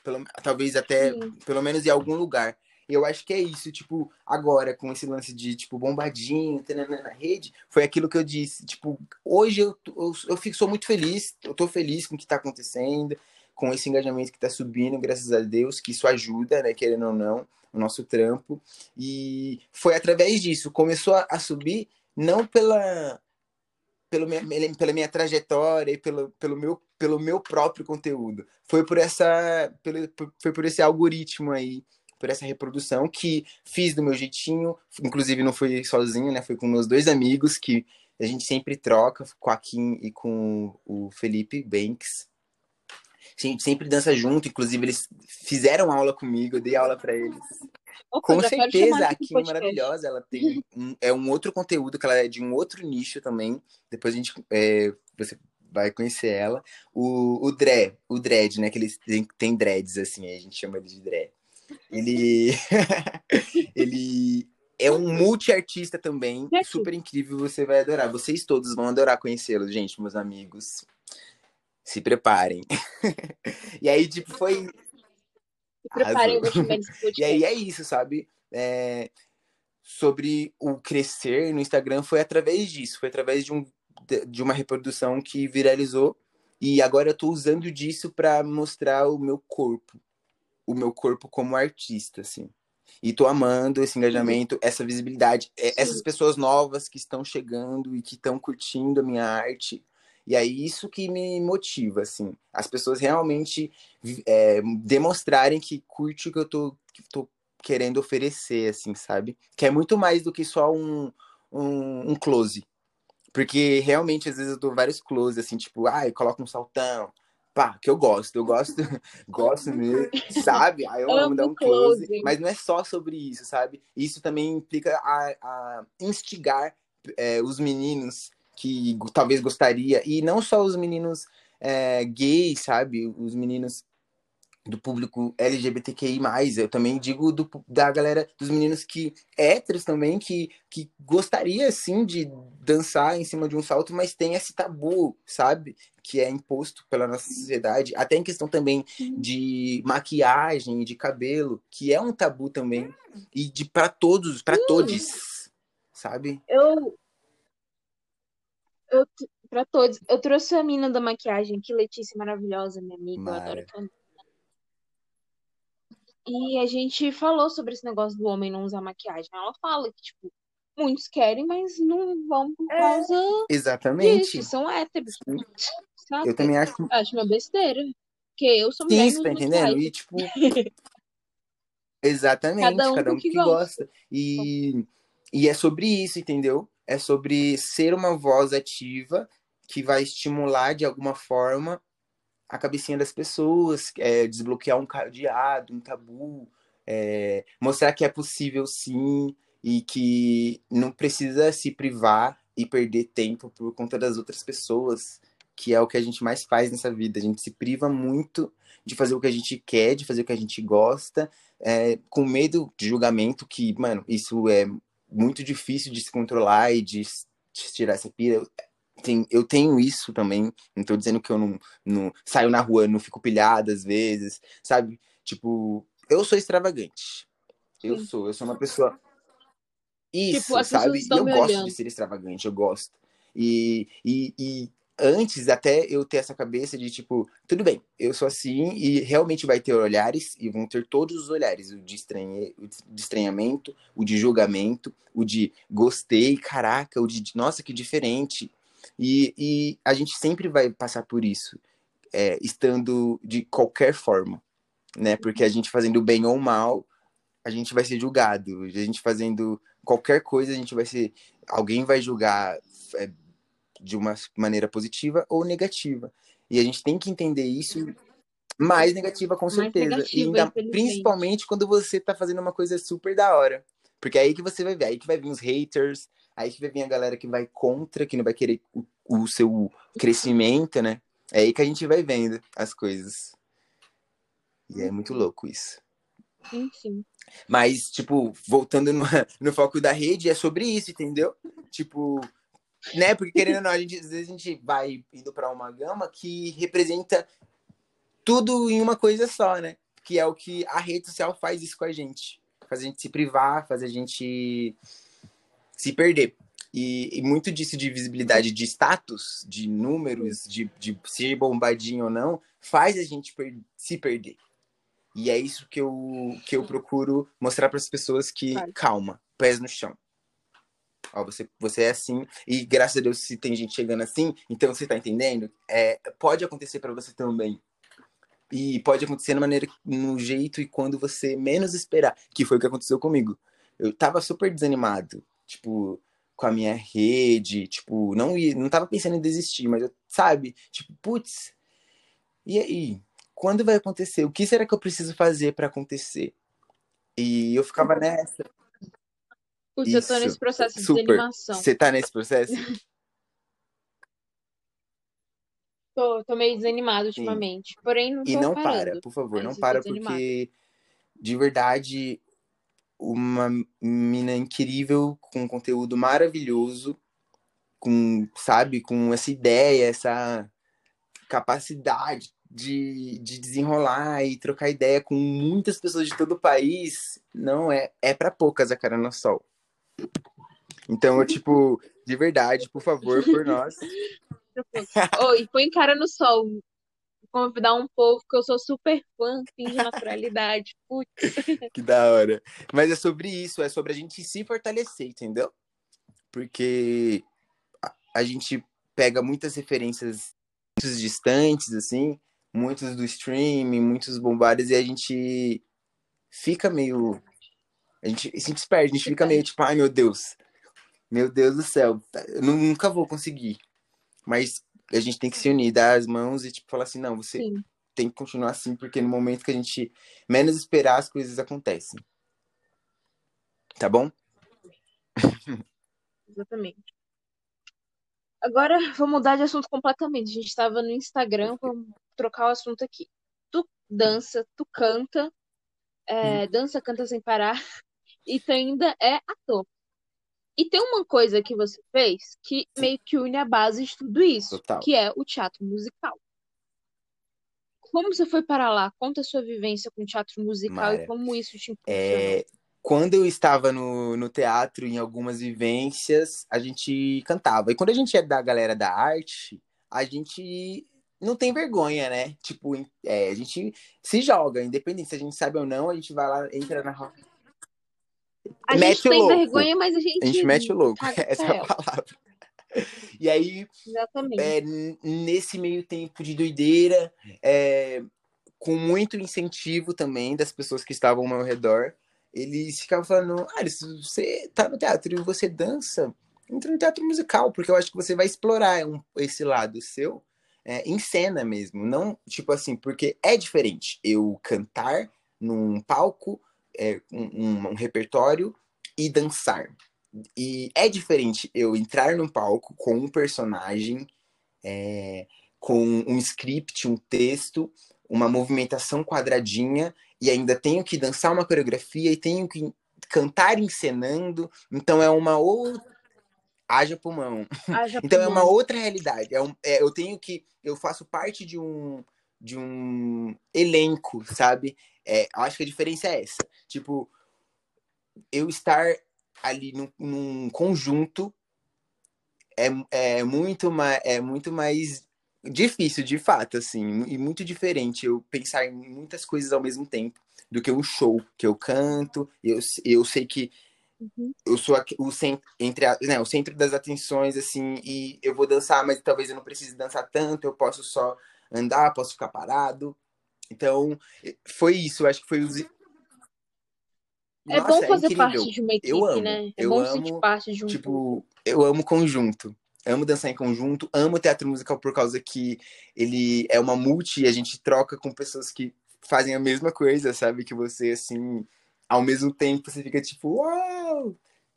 Pelo, talvez até, Sim. pelo menos em algum lugar. Eu acho que é isso, tipo, agora, com esse lance de, tipo, bombadinho, na rede, foi aquilo que eu disse. Tipo, hoje eu, eu, eu fico, sou muito feliz, eu tô feliz com o que tá acontecendo, com esse engajamento que tá subindo, graças a Deus, que isso ajuda, né, querendo ou não, o nosso trampo. E foi através disso, começou a, a subir, não pela, pelo minha, pela minha trajetória e pelo, pelo, meu, pelo meu próprio conteúdo. Foi por essa pelo, foi por esse algoritmo aí, por essa reprodução que fiz do meu jeitinho, inclusive não fui sozinho, né? Foi com meus dois amigos que a gente sempre troca, com a Kim e com o Felipe Banks. A gente sempre dança junto, inclusive eles fizeram aula comigo, eu dei aula para eles. Opa, Com certeza, a Kim é maravilhosa. Ela tem um, é um outro conteúdo, que ela é de um outro nicho também. Depois a gente é, você vai conhecer ela. O, o Dre, o Dread, né? Que eles têm, tem dreads, assim, a gente chama ele de Dre. Ele. ele é um multi-artista também, super incrível, você vai adorar. Vocês todos vão adorar conhecê-lo, gente, meus amigos. Se preparem. e aí, tipo, foi preparem o E aí é isso, sabe? É... Sobre o crescer no Instagram foi através disso, foi através de, um, de uma reprodução que viralizou. E agora eu tô usando disso para mostrar o meu corpo, o meu corpo como artista, assim. E tô amando esse engajamento, essa visibilidade, é, essas pessoas novas que estão chegando e que estão curtindo a minha arte. E aí isso que me motiva, assim, as pessoas realmente é, demonstrarem que curte o que eu tô, que tô querendo oferecer, assim, sabe? Que é muito mais do que só um, um, um close. Porque realmente, às vezes, eu dou vários close, assim, tipo, ai, ah, coloca um saltão. Pá, que eu gosto, eu gosto, gosto mesmo, sabe? Aí eu amo dar um close, close, mas não é só sobre isso, sabe? Isso também implica a, a instigar é, os meninos que talvez gostaria, e não só os meninos é, gays, sabe? Os meninos do público LGBTQI+, eu também digo do, da galera, dos meninos que, héteros também, que, que gostaria, sim, de dançar em cima de um salto, mas tem esse tabu, sabe? Que é imposto pela nossa sociedade, até em questão também de maquiagem, de cabelo, que é um tabu também, e de para todos, para todos, sabe? Eu, eu, pra todos. Eu trouxe a mina da maquiagem que Letícia maravilhosa, minha amiga, Mara. eu adoro E a gente falou sobre esse negócio do homem não usar maquiagem. Ela fala que, tipo, muitos querem, mas não vão por é. causa é, exatamente. disso, são héteros. Sabe? Eu também acho. Acho uma besteira. Porque eu sou mulher. Sim, tá entendendo? E, tipo. exatamente, cada um, cada um que, que gosta. gosta. E, e é sobre isso, entendeu? É sobre ser uma voz ativa que vai estimular de alguma forma a cabecinha das pessoas, é, desbloquear um cadeado, um tabu, é, mostrar que é possível sim e que não precisa se privar e perder tempo por conta das outras pessoas, que é o que a gente mais faz nessa vida. A gente se priva muito de fazer o que a gente quer, de fazer o que a gente gosta, é, com medo de julgamento, que, mano, isso é muito difícil de se controlar e de, de tirar essa pira. Eu, tem, eu tenho isso também. Não tô dizendo que eu não, não saio na rua, não fico pilhada às vezes, sabe? Tipo, eu sou extravagante. Eu Sim. sou, eu sou uma pessoa. Isso, tipo, sabe? E eu gosto olhando. de ser extravagante, eu gosto. E, e, e antes até eu ter essa cabeça de tipo, tudo bem, eu sou assim e realmente vai ter olhares e vão ter todos os olhares, o de, estranhe, o de estranhamento, o de julgamento, o de gostei, caraca, o de nossa, que diferente. E, e a gente sempre vai passar por isso, é, estando de qualquer forma, né? Porque a gente fazendo bem ou mal, a gente vai ser julgado. A gente fazendo qualquer coisa, a gente vai ser. Alguém vai julgar é, de uma maneira positiva ou negativa. E a gente tem que entender isso mais negativa, com certeza. Negativa, e ainda, principalmente quando você tá fazendo uma coisa super da hora. Porque é aí que você vai ver, aí que vai vir os haters, aí que vai vir a galera que vai contra, que não vai querer o, o seu crescimento, né? É aí que a gente vai vendo as coisas. E é muito louco isso. Sim, sim. Mas, tipo, voltando no, no foco da rede, é sobre isso, entendeu? Tipo, né? Porque querendo ou não, a gente, às vezes a gente vai indo para uma gama que representa tudo em uma coisa só, né? Que é o que a rede social faz isso com a gente. faz a gente se privar, faz a gente se perder. E, e muito disso de visibilidade de status, de números, de, de ser bombadinho ou não, faz a gente per se perder. E é isso que eu, que eu procuro mostrar para as pessoas que, calma, pés no chão. Ó, você, você é assim, e graças a Deus, se tem gente chegando assim, então você tá entendendo? É, pode acontecer para você também. E pode acontecer maneira, no jeito e quando você menos esperar, que foi o que aconteceu comigo. Eu tava super desanimado, tipo, com a minha rede, tipo, não ia, não tava pensando em desistir, mas eu, sabe, tipo, putz, e aí? Quando vai acontecer? O que será que eu preciso fazer para acontecer? E eu ficava nessa. Putz, eu tô nesse processo de super. desanimação. Você tá nesse processo? Tô, tô meio desanimado ultimamente. Porém, não E não parando. para, por favor, mas não para, porque de verdade, uma mina incrível, com conteúdo maravilhoso, com, sabe, com essa ideia, essa capacidade de, de desenrolar e trocar ideia com muitas pessoas de todo o país, não é, é para poucas a cara no sol. Então, eu, tipo, de verdade, por favor, por nós. Oi, põe cara no sol. Convidar um povo que eu sou super fã, finge naturalidade. Putz. Que da hora. Mas é sobre isso, é sobre a gente se fortalecer, entendeu? Porque a, a gente pega muitas referências distantes, assim, muitos do streaming, muitos bombados, e a gente fica meio. A gente, se perde, a gente fica meio tipo, ai meu Deus, meu Deus do céu, eu nu- nunca vou conseguir. Mas a gente tem que se unir, dar as mãos e tipo, falar assim, não, você Sim, tem que continuar assim, porque no momento que a gente menos esperar, as coisas acontecem. Tá bom? exatamente. Agora, vou mudar de assunto completamente. A gente estava no Instagram, vamos trocar o assunto aqui. Tu dança, tu canta, é, dança, canta sem parar, e tu ainda é ator. E tem uma coisa que você fez que Sim. meio que une a base de tudo isso, Total. que é o teatro musical. Como você foi para lá? Conta a sua vivência com teatro musical Mara, e como isso te impulsionou. É, quando eu estava no, no teatro, em algumas vivências, a gente cantava. E quando a gente é da galera da arte, a gente não tem vergonha, né? Tipo, é, a gente se joga, independente se a gente sabe ou não, a gente vai lá, entra na roda. A gente Mete o tem louco. vergonha, mas a A gente gente mete o louco, essa é a ela. palavra. E aí, Exatamente. é, nesse meio tempo de doideira, é, com muito incentivo também das pessoas que estavam ao meu redor, eles ficavam falando: ah, você tá no teatro e você dança, entra no teatro musical, porque eu acho que você vai explorar um- esse lado seu é, em cena mesmo. Não, tipo assim, porque é diferente eu cantar num palco, é, um, um- repertório e dançar. E é diferente eu entrar num palco com um personagem, é, com um script, um texto, uma movimentação quadradinha, e ainda tenho que dançar uma coreografia e tenho que cantar encenando. Então é uma outra. Haja pulmão. Haja Então é uma pulmão. outra realidade. É um- é, eu tenho que. Eu faço parte de um, de um elenco, sabe? É, eu acho que a diferença é essa. Tipo, eu estar ali num, num conjunto é, é, muito mais, é muito mais difícil, de fato, assim, e muito diferente eu pensar em muitas coisas ao mesmo tempo do que um show que eu canto. Eu, eu sei que Uhum. eu sou aqui- o centro, entre a- né, o centro das atenções, assim, e eu vou dançar, mas talvez eu não precise dançar tanto, eu posso só andar, posso ficar parado. Então, foi isso, eu acho que foi os. É Nossa, bom fazer incrível. parte de uma equipe, Eu amo, né? É eu bom amo, sentir parte de um. Tipo, eu amo conjunto. Amo dançar em conjunto, amo teatro musical por causa que ele é uma multi e a gente troca com pessoas que fazem a mesma coisa, sabe? Que você, assim, ao mesmo tempo você fica tipo, uau!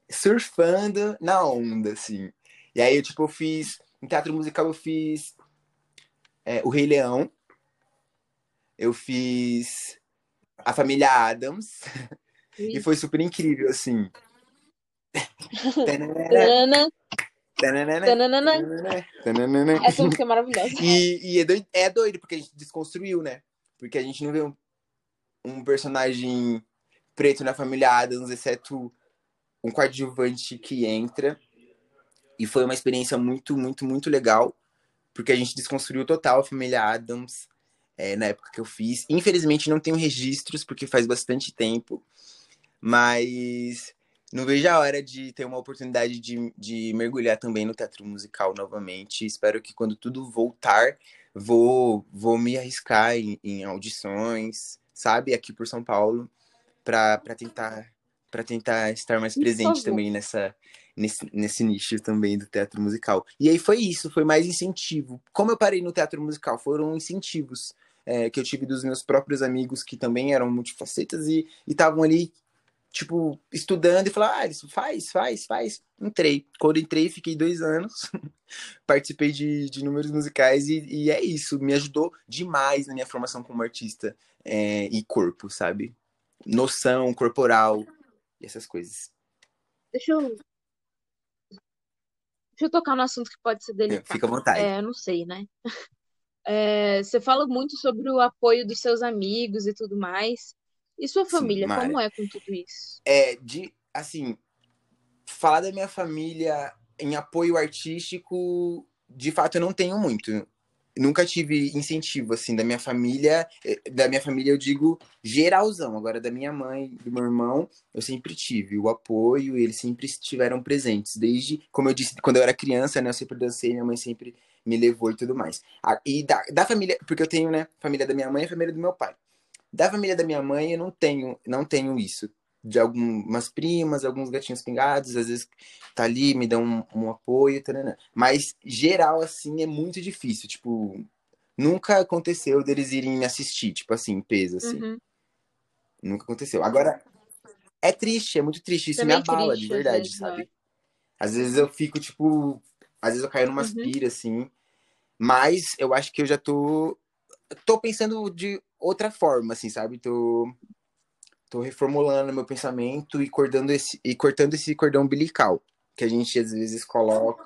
Surfando na onda, assim. E aí, eu, tipo, eu fiz. Em teatro musical eu fiz é, O Rei Leão. Eu fiz A Família Adams. E foi super incrível, assim. Tanana. Essa música é maravilhosa. E, e é, doido, é doido, porque a gente desconstruiu, né? Porque a gente não vê um, um personagem preto na família Adams, exceto um coadjuvante que entra. E foi uma experiência muito, muito, muito legal, porque a gente desconstruiu total a família Adams é, na época que eu fiz. Infelizmente não tenho registros, porque faz bastante tempo, mas não vejo a hora de ter uma oportunidade de, de mergulhar também no teatro musical novamente. Espero que quando tudo voltar, vou, vou me arriscar em, em audições, sabe, aqui por São Paulo, para tentar para tentar estar mais presente também nessa nesse, nesse nicho também do teatro musical. E aí foi isso, foi mais incentivo. Como eu parei no teatro musical, foram incentivos é, que eu tive dos meus próprios amigos que também eram multifacetas e estavam ali tipo, estudando e falar, ah, isso faz, faz, faz. Entrei. Quando entrei, fiquei dois anos, participei de, de números musicais e, e, é isso, me ajudou demais na minha formação como artista é, e corpo, sabe? Noção corporal e essas coisas. Deixa eu. Deixa eu tocar no assunto que pode ser delicado. Fica à vontade. É, eu não sei, né? É, você fala muito sobre o apoio dos seus amigos e tudo mais. E sua família, Sim, como é com tudo isso? É, de, assim, falar da minha família em apoio artístico, de fato eu não tenho muito. Nunca tive incentivo, assim, da minha família. Eh, da minha família, eu digo geralzão. Agora, da minha mãe, do meu irmão, eu sempre tive o apoio eles sempre estiveram presentes. Desde, como eu disse, quando eu era criança, né? Eu sempre dancei, minha mãe sempre me levou e tudo mais. E da, da família, porque eu tenho, né? Família da minha mãe e família do meu pai. Da família da minha mãe, eu não tenho, não tenho isso. De algumas primas, alguns gatinhos pingados, às vezes tá ali, me dão um, um apoio, taranã. mas geral, assim, é muito difícil. Tipo, nunca aconteceu deles irem me assistir, tipo assim, em peso, assim. Uhum. Nunca aconteceu. Agora, é triste, é muito triste. Isso Também me abala, triste, de verdade, vezes, sabe? Vai. Às vezes eu fico, tipo. Às vezes eu caio numa uhum. assim. Mas eu acho que eu já tô. Tô pensando de outra forma, assim, sabe? Tô, tô reformulando meu pensamento e cortando esse, e cortando esse cordão umbilical que a gente às vezes coloca.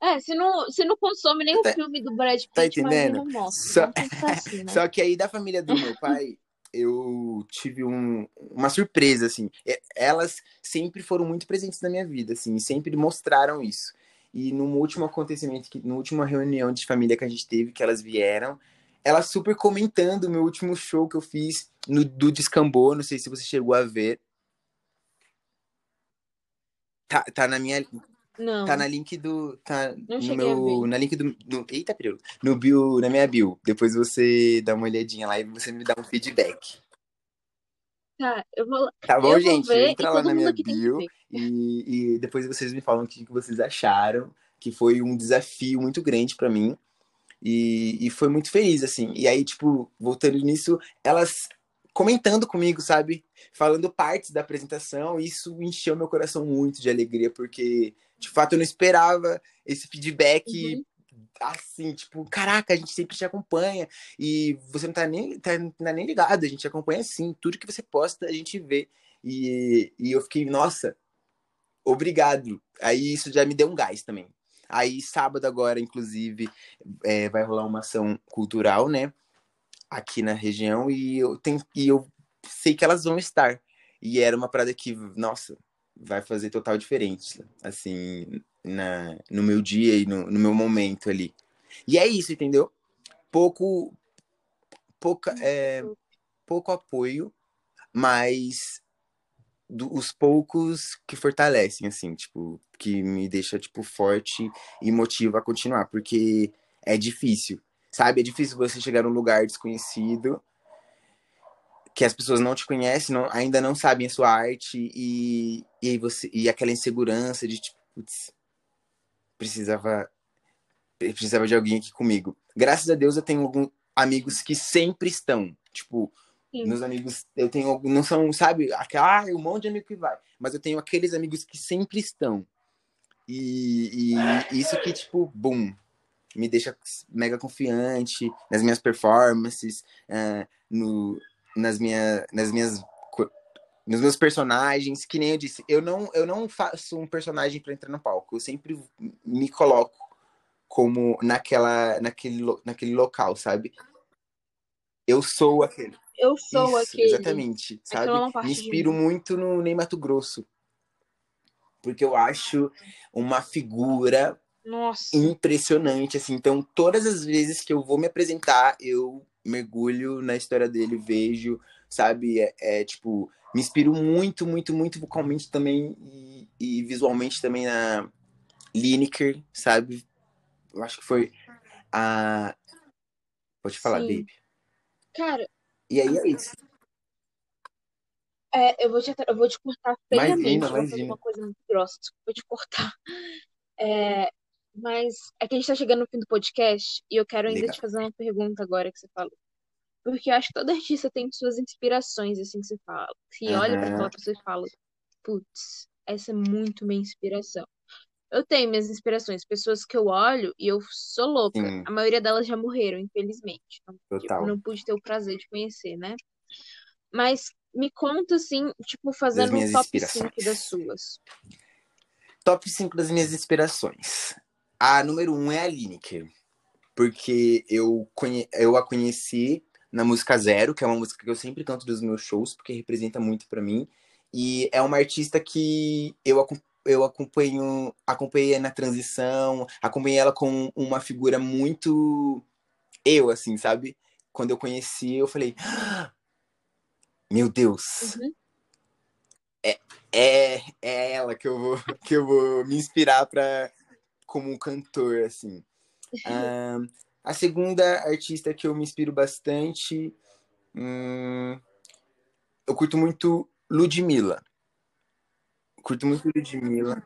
É, se não, se não consome nem tá, o filme do Brad tá Pitt, tá entendendo? Só... Assim, né? Só que aí da família do meu pai, eu tive um, uma surpresa, assim. Elas sempre foram muito presentes na minha vida, assim, sempre mostraram isso. E no último acontecimento, que, no última reunião de família que a gente teve, que elas vieram, ela super comentando o meu último show que eu fiz no, do Descambô, não sei se você chegou a ver. Tá, tá na minha. Não. Tá na link do. Tá não no meu. Na link do. No, eita, período. No bio, na minha bio. Depois você dá uma olhadinha lá e você me dá um feedback. Tá, eu vou. Tá bom, gente? Entra lá na minha bio e, e depois vocês me falam o que vocês acharam. Que foi um desafio muito grande para mim. E, e foi muito feliz, assim. E aí, tipo, voltando nisso, elas comentando comigo, sabe? Falando partes da apresentação, isso encheu meu coração muito de alegria, porque de fato eu não esperava esse feedback uhum. assim, tipo, caraca, a gente sempre te acompanha e você não tá nem, tá, não tá nem ligado, a gente acompanha sim, tudo que você posta a gente vê. E, e eu fiquei, nossa, obrigado. Aí isso já me deu um gás também. Aí, sábado agora, inclusive, é, vai rolar uma ação cultural, né? Aqui na região, e eu, tenho, e eu sei que elas vão estar. E era uma parada que, nossa, vai fazer total diferença, assim, na, no meu dia e no, no meu momento ali. E é isso, entendeu? Pouco, pouca, é, pouco apoio, mas do, os poucos que fortalecem, assim, tipo, que me deixa, tipo, forte e motiva a continuar, porque é difícil, sabe? É difícil você chegar num lugar desconhecido, que as pessoas não te conhecem, não, ainda não sabem a sua arte, e, e, você, e aquela insegurança de, tipo, putz, precisava, precisava de alguém aqui comigo. Graças a Deus eu tenho alguns amigos que sempre estão, tipo, Sim. Meus amigos, eu tenho, não são, sabe, aquela, ah, um monte de amigo que vai, mas eu tenho aqueles amigos que sempre estão. E, e isso que, tipo, boom, me deixa mega confiante nas minhas performances, uh, no, nas, minha, nas minhas nos meus personagens, que nem eu disse, eu não, eu não faço um personagem para entrar no palco, eu sempre me coloco como naquela, naquele, naquele local, sabe? Eu sou aquele. Eu sou Isso, aquele. exatamente, sabe? Me inspiro muito no Ney Mato Grosso. Porque eu acho uma figura Nossa. impressionante, assim. Então, todas as vezes que eu vou me apresentar, eu mergulho na história dele, vejo, sabe? É, é, tipo, me inspiro muito, muito, muito vocalmente também e, e visualmente também na Lineker, sabe? Eu acho que foi a. Pode falar, Sim. baby. Cara, E aí é isso. é, eu, vou te, eu vou te cortar feiamente. Imagina, vou imagina. uma coisa muito grossa. Desculpa te cortar. É, mas é que a gente tá chegando no fim do podcast e eu quero ainda Legal. te fazer uma pergunta agora que você falou. Porque eu acho que todo artista tem suas inspirações, assim, que você fala. Que olha pra aquela pessoa e fala, putz, essa é muito minha inspiração. Eu tenho minhas inspirações, pessoas que eu olho e eu sou louca. Sim. A maioria delas já morreram, infelizmente. Não, Total. não pude ter o prazer de conhecer, né? Mas me conta, assim, tipo, fazendo um top inspirações. 5 das suas. Top 5 das minhas inspirações. A número 1 um é a Lineker. Porque eu, conhe... eu a conheci na música Zero, que é uma música que eu sempre canto dos meus shows, porque representa muito pra mim. E é uma artista que eu, eu acompanho, acompanhei na transição, acompanhei ela com uma figura muito eu, assim, sabe? Quando eu conheci, eu falei, "Ah, meu Deus, Uhum. é, é ela que eu vou, que eu vou me inspirar para como um cantor, assim. A segunda artista que eu me inspiro bastante, hum, eu curto muito Ludmilla. Curto muito Ludmilla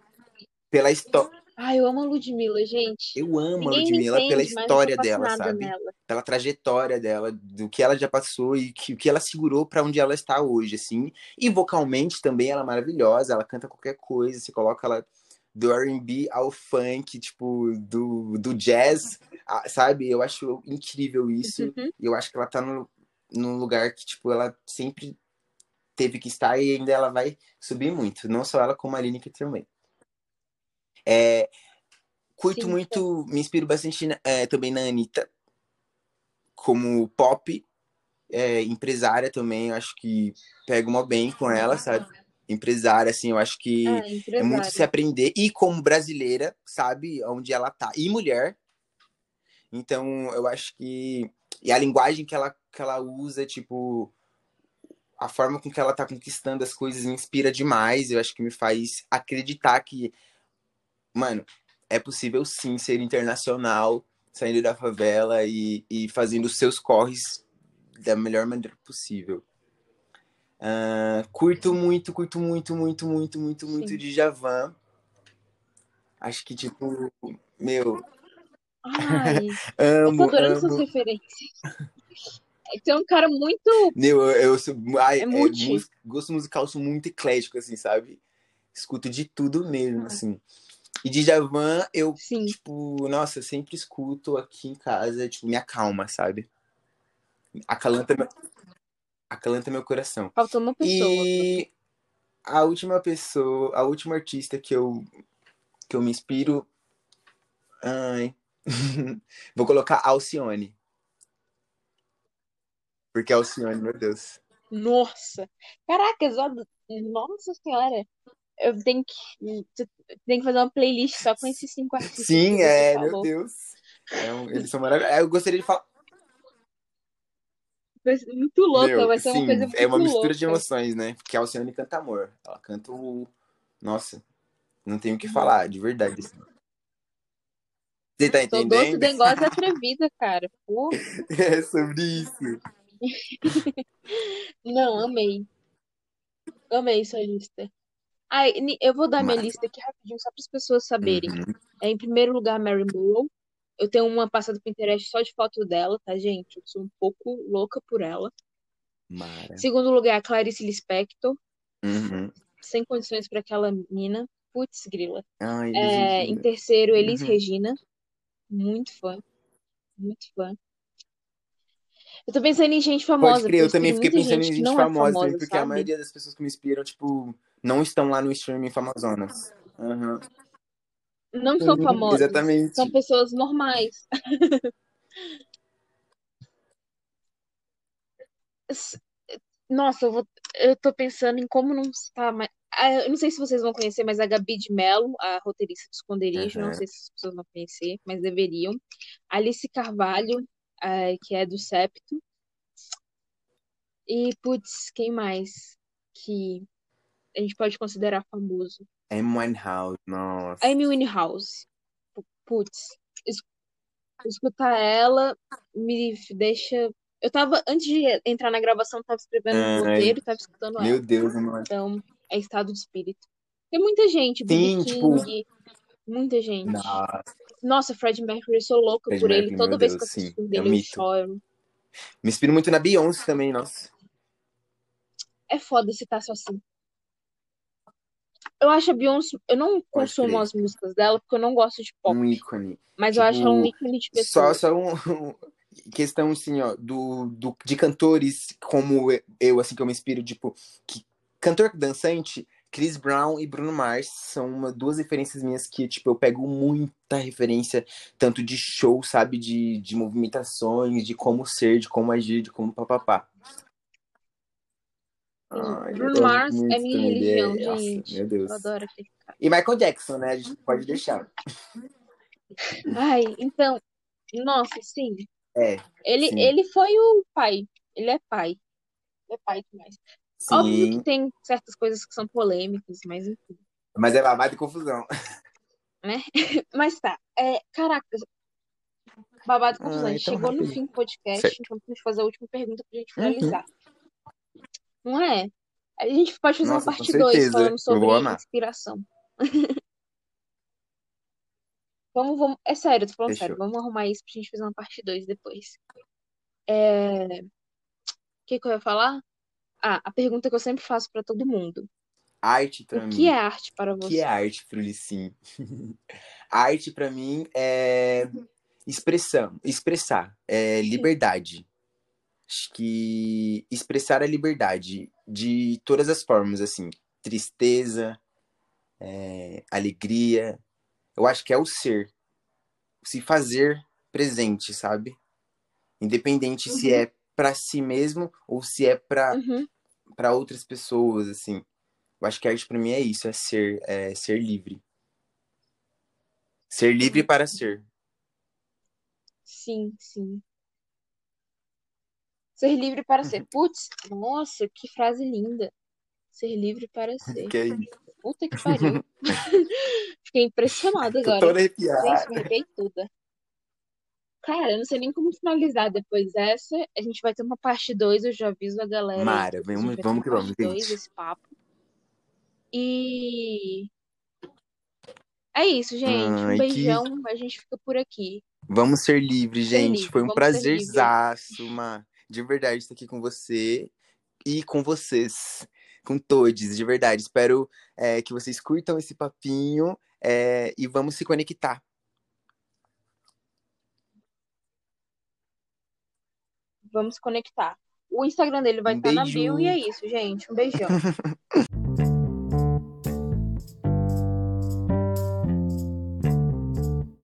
pela história. Ah, eu amo a Ludmilla, gente. Eu amo a Ninguém me Ludmilla entende, pela história dela, sabe? nela. Pela trajetória dela, do que ela já passou e que, o que ela segurou para onde ela está hoje, assim. E vocalmente também ela é maravilhosa, ela canta qualquer coisa, você coloca ela do R&B ao funk, tipo, do, do jazz, sabe? Eu acho incrível isso. Uhum. E eu acho que ela tá no, num lugar que, tipo, ela sempre teve que estar e ainda ela vai subir muito. Não só ela, como a Lineker também. É, curto Sim, muito, me inspiro bastante na- é, também na Anitta, como pop, é, empresária também, eu acho que pego mó bem com ela, sabe? Empresária, assim, eu acho que Ah, é muito se aprender. E como brasileira, sabe onde ela tá. E mulher. Então, eu acho que. E a linguagem que ela, que ela usa, tipo. A forma com que ela tá conquistando as coisas me inspira demais. Eu acho que me faz acreditar que, mano, é possível sim ser internacional, saindo da favela e, e fazendo os seus corres da melhor maneira possível. Ah, curto muito, curto muito, muito, muito, muito, muito Sim. de Javan. Acho que, tipo, meu, Ai, eu tô amo, adorando suas amo. referências. Você é um cara muito. Meu, eu, eu sou, ai, É é, gosto musical, sou muito eclético, assim, sabe? Escuto de tudo mesmo, assim. E de Javan, eu, Sim, tipo, nossa, sempre escuto aqui em casa, tipo, me acalma, sabe? Acalanta acalanta meu coração. faltou uma pessoa. E a última pessoa, a última artista que eu, que eu me inspiro. Ai. Vou colocar Alcione. Porque Alcione, meu Deus. Nossa! Caraca, só... Nossa Senhora! Eu tenho que, tenho que fazer uma playlist só com esses cinco artistas Sim, é, meu. Deus. É um- eles são maravilhosos. Eu gostaria de falar. Muito louca, Meu, vai ser uma sim, coisa muito é uma mistura de louca. emoções, né? Porque a Alcione canta amor. Ela canta o. Nossa, não tenho o Uhum. que falar, de verdade. assim. Você tá Sou doce, entendendo? dengosa e atrevida, cara. É sobre isso. não, amei. Amei sua lista. Ai, eu vou dar minha Massa. lista aqui rapidinho, só para as pessoas saberem. Uhum. É, em primeiro lugar, Mary Monroe. Eu tenho uma passada pro Pinterest só de foto dela, tá, gente? Eu sou um pouco louca por ela. Mara. Segundo lugar, Clarice Lispector. Uhum. Sem condições para aquela mina. Putz, grila. Ai, É, em terceiro, Elis Uhum. Regina. Muito fã. Muito fã. Eu tô pensando em gente famosa. Pode crer, eu também fiquei pensando em gente famosa, é famosa, porque a sabe? maioria das pessoas que me inspiram, tipo, não estão lá no streaming Famazonas. Uhum. Não são Sim, famosas. exatamente. São pessoas normais. Nossa, eu, vou, eu tô pensando em como não está mais. Ah, Eu não sei se vocês vão conhecer, mas a Gabi de Mello, a roteirista do Esconderijo, não Aham. sei se as pessoas vão conhecer, mas deveriam. Alice Carvalho, ah, que é do Septo. E, putz, quem mais que a gente pode considerar famoso? Amy Winehouse, nossa. Amy Winehouse. Pu- Putz, es- escutar ela me deixa. Eu tava, antes de entrar na gravação, eu tava escrevendo um roteiro e tava escutando ela. meu Deus, mano. Então, é estado de espírito. Tem muita gente. Sim, tipo, King, muita gente. nossa, Nossa, Fred Mercury, eu sou louca Fred por ele. Mercury, Toda meu vez que eu Deus, assisto sim, filme é um dele, eu choro. Me inspiro muito na Beyoncé também, nossa. É foda citar só assim. Eu acho a Beyoncé, eu não Pode consumo crer. as músicas dela porque eu não gosto de pop, Um ícone. mas eu acho ela um Tipo, ícone de só, pessoa. só um, questão assim, ó, do, do, de cantores como eu, assim, que eu me inspiro, tipo, que cantor dançante, Chris Brown e Bruno Mars são uma, duas referências minhas que, tipo, eu pego muita referência, tanto de show, sabe, de, de movimentações, de como ser, de como agir, de como papapá. Sim, eu Bruno Mars é minha ele religião, é... Nossa, gente. meu Eu Deus. adoro aquele cara. E Michael Jackson, né, a gente pode deixar. Ai, então, nossa, sim. É, Ele, sim, ele foi o pai. Ele é pai. Ele é pai demais. Óbvio que sim, tem certas coisas que são polêmicas, mas enfim, mas é babado e confusão. né? Mas tá. É, caraca, babado e confusão. A Ah, gente então chegou no rapidinho. fim do podcast, Certo. então que fazer a última pergunta pra gente Uhum. Não é? A gente pode fazer uma Nossa, com parte 2 certeza. falando sobre inspiração. Vamos, vamos. É sério, tô falando sério. Vamos arrumar isso pra gente fazer uma parte 2 depois. É... O que que eu ia falar? Ah, a pergunta que eu sempre faço pra todo mundo. Arte pra O que mim. é arte para O que é você? arte, Frulicim? Arte pra mim é expressão, expressar, é liberdade. Acho que expressar a liberdade de todas as formas, assim, tristeza, é, alegria. Eu acho que é o ser, se fazer presente, sabe? Independente se Uhum, é pra si mesmo ou se é pra uhum, para outras pessoas, assim. Eu acho que arte pra mim é isso, é ser, é ser livre. Ser livre sim, para ser. sim, sim. Ser livre para ser. Putz, nossa, que frase linda. Ser livre para ser. Que isso. Puta que pariu. Fiquei impressionada Tô agora. toda arrepiada. Gente, me arrepiei toda. Cara, eu não sei nem como finalizar depois dessa. A gente vai ter uma parte 2, eu já aviso a galera. Mara, vamos, vamos que vamos, parte 2 gente. desse papo. E é isso, gente. Um Ai, que. beijão. A gente fica por aqui. Vamos ser livres, Ser gente. livre, Foi um vamos ser prazerzaço, Má. De verdade, estar aqui com você e com vocês. Com todos, de verdade. Espero é, que vocês curtam esse papinho é, e vamos se conectar. Vamos conectar. O Instagram dele vai Um estar na bio e é isso, gente. Um beijão.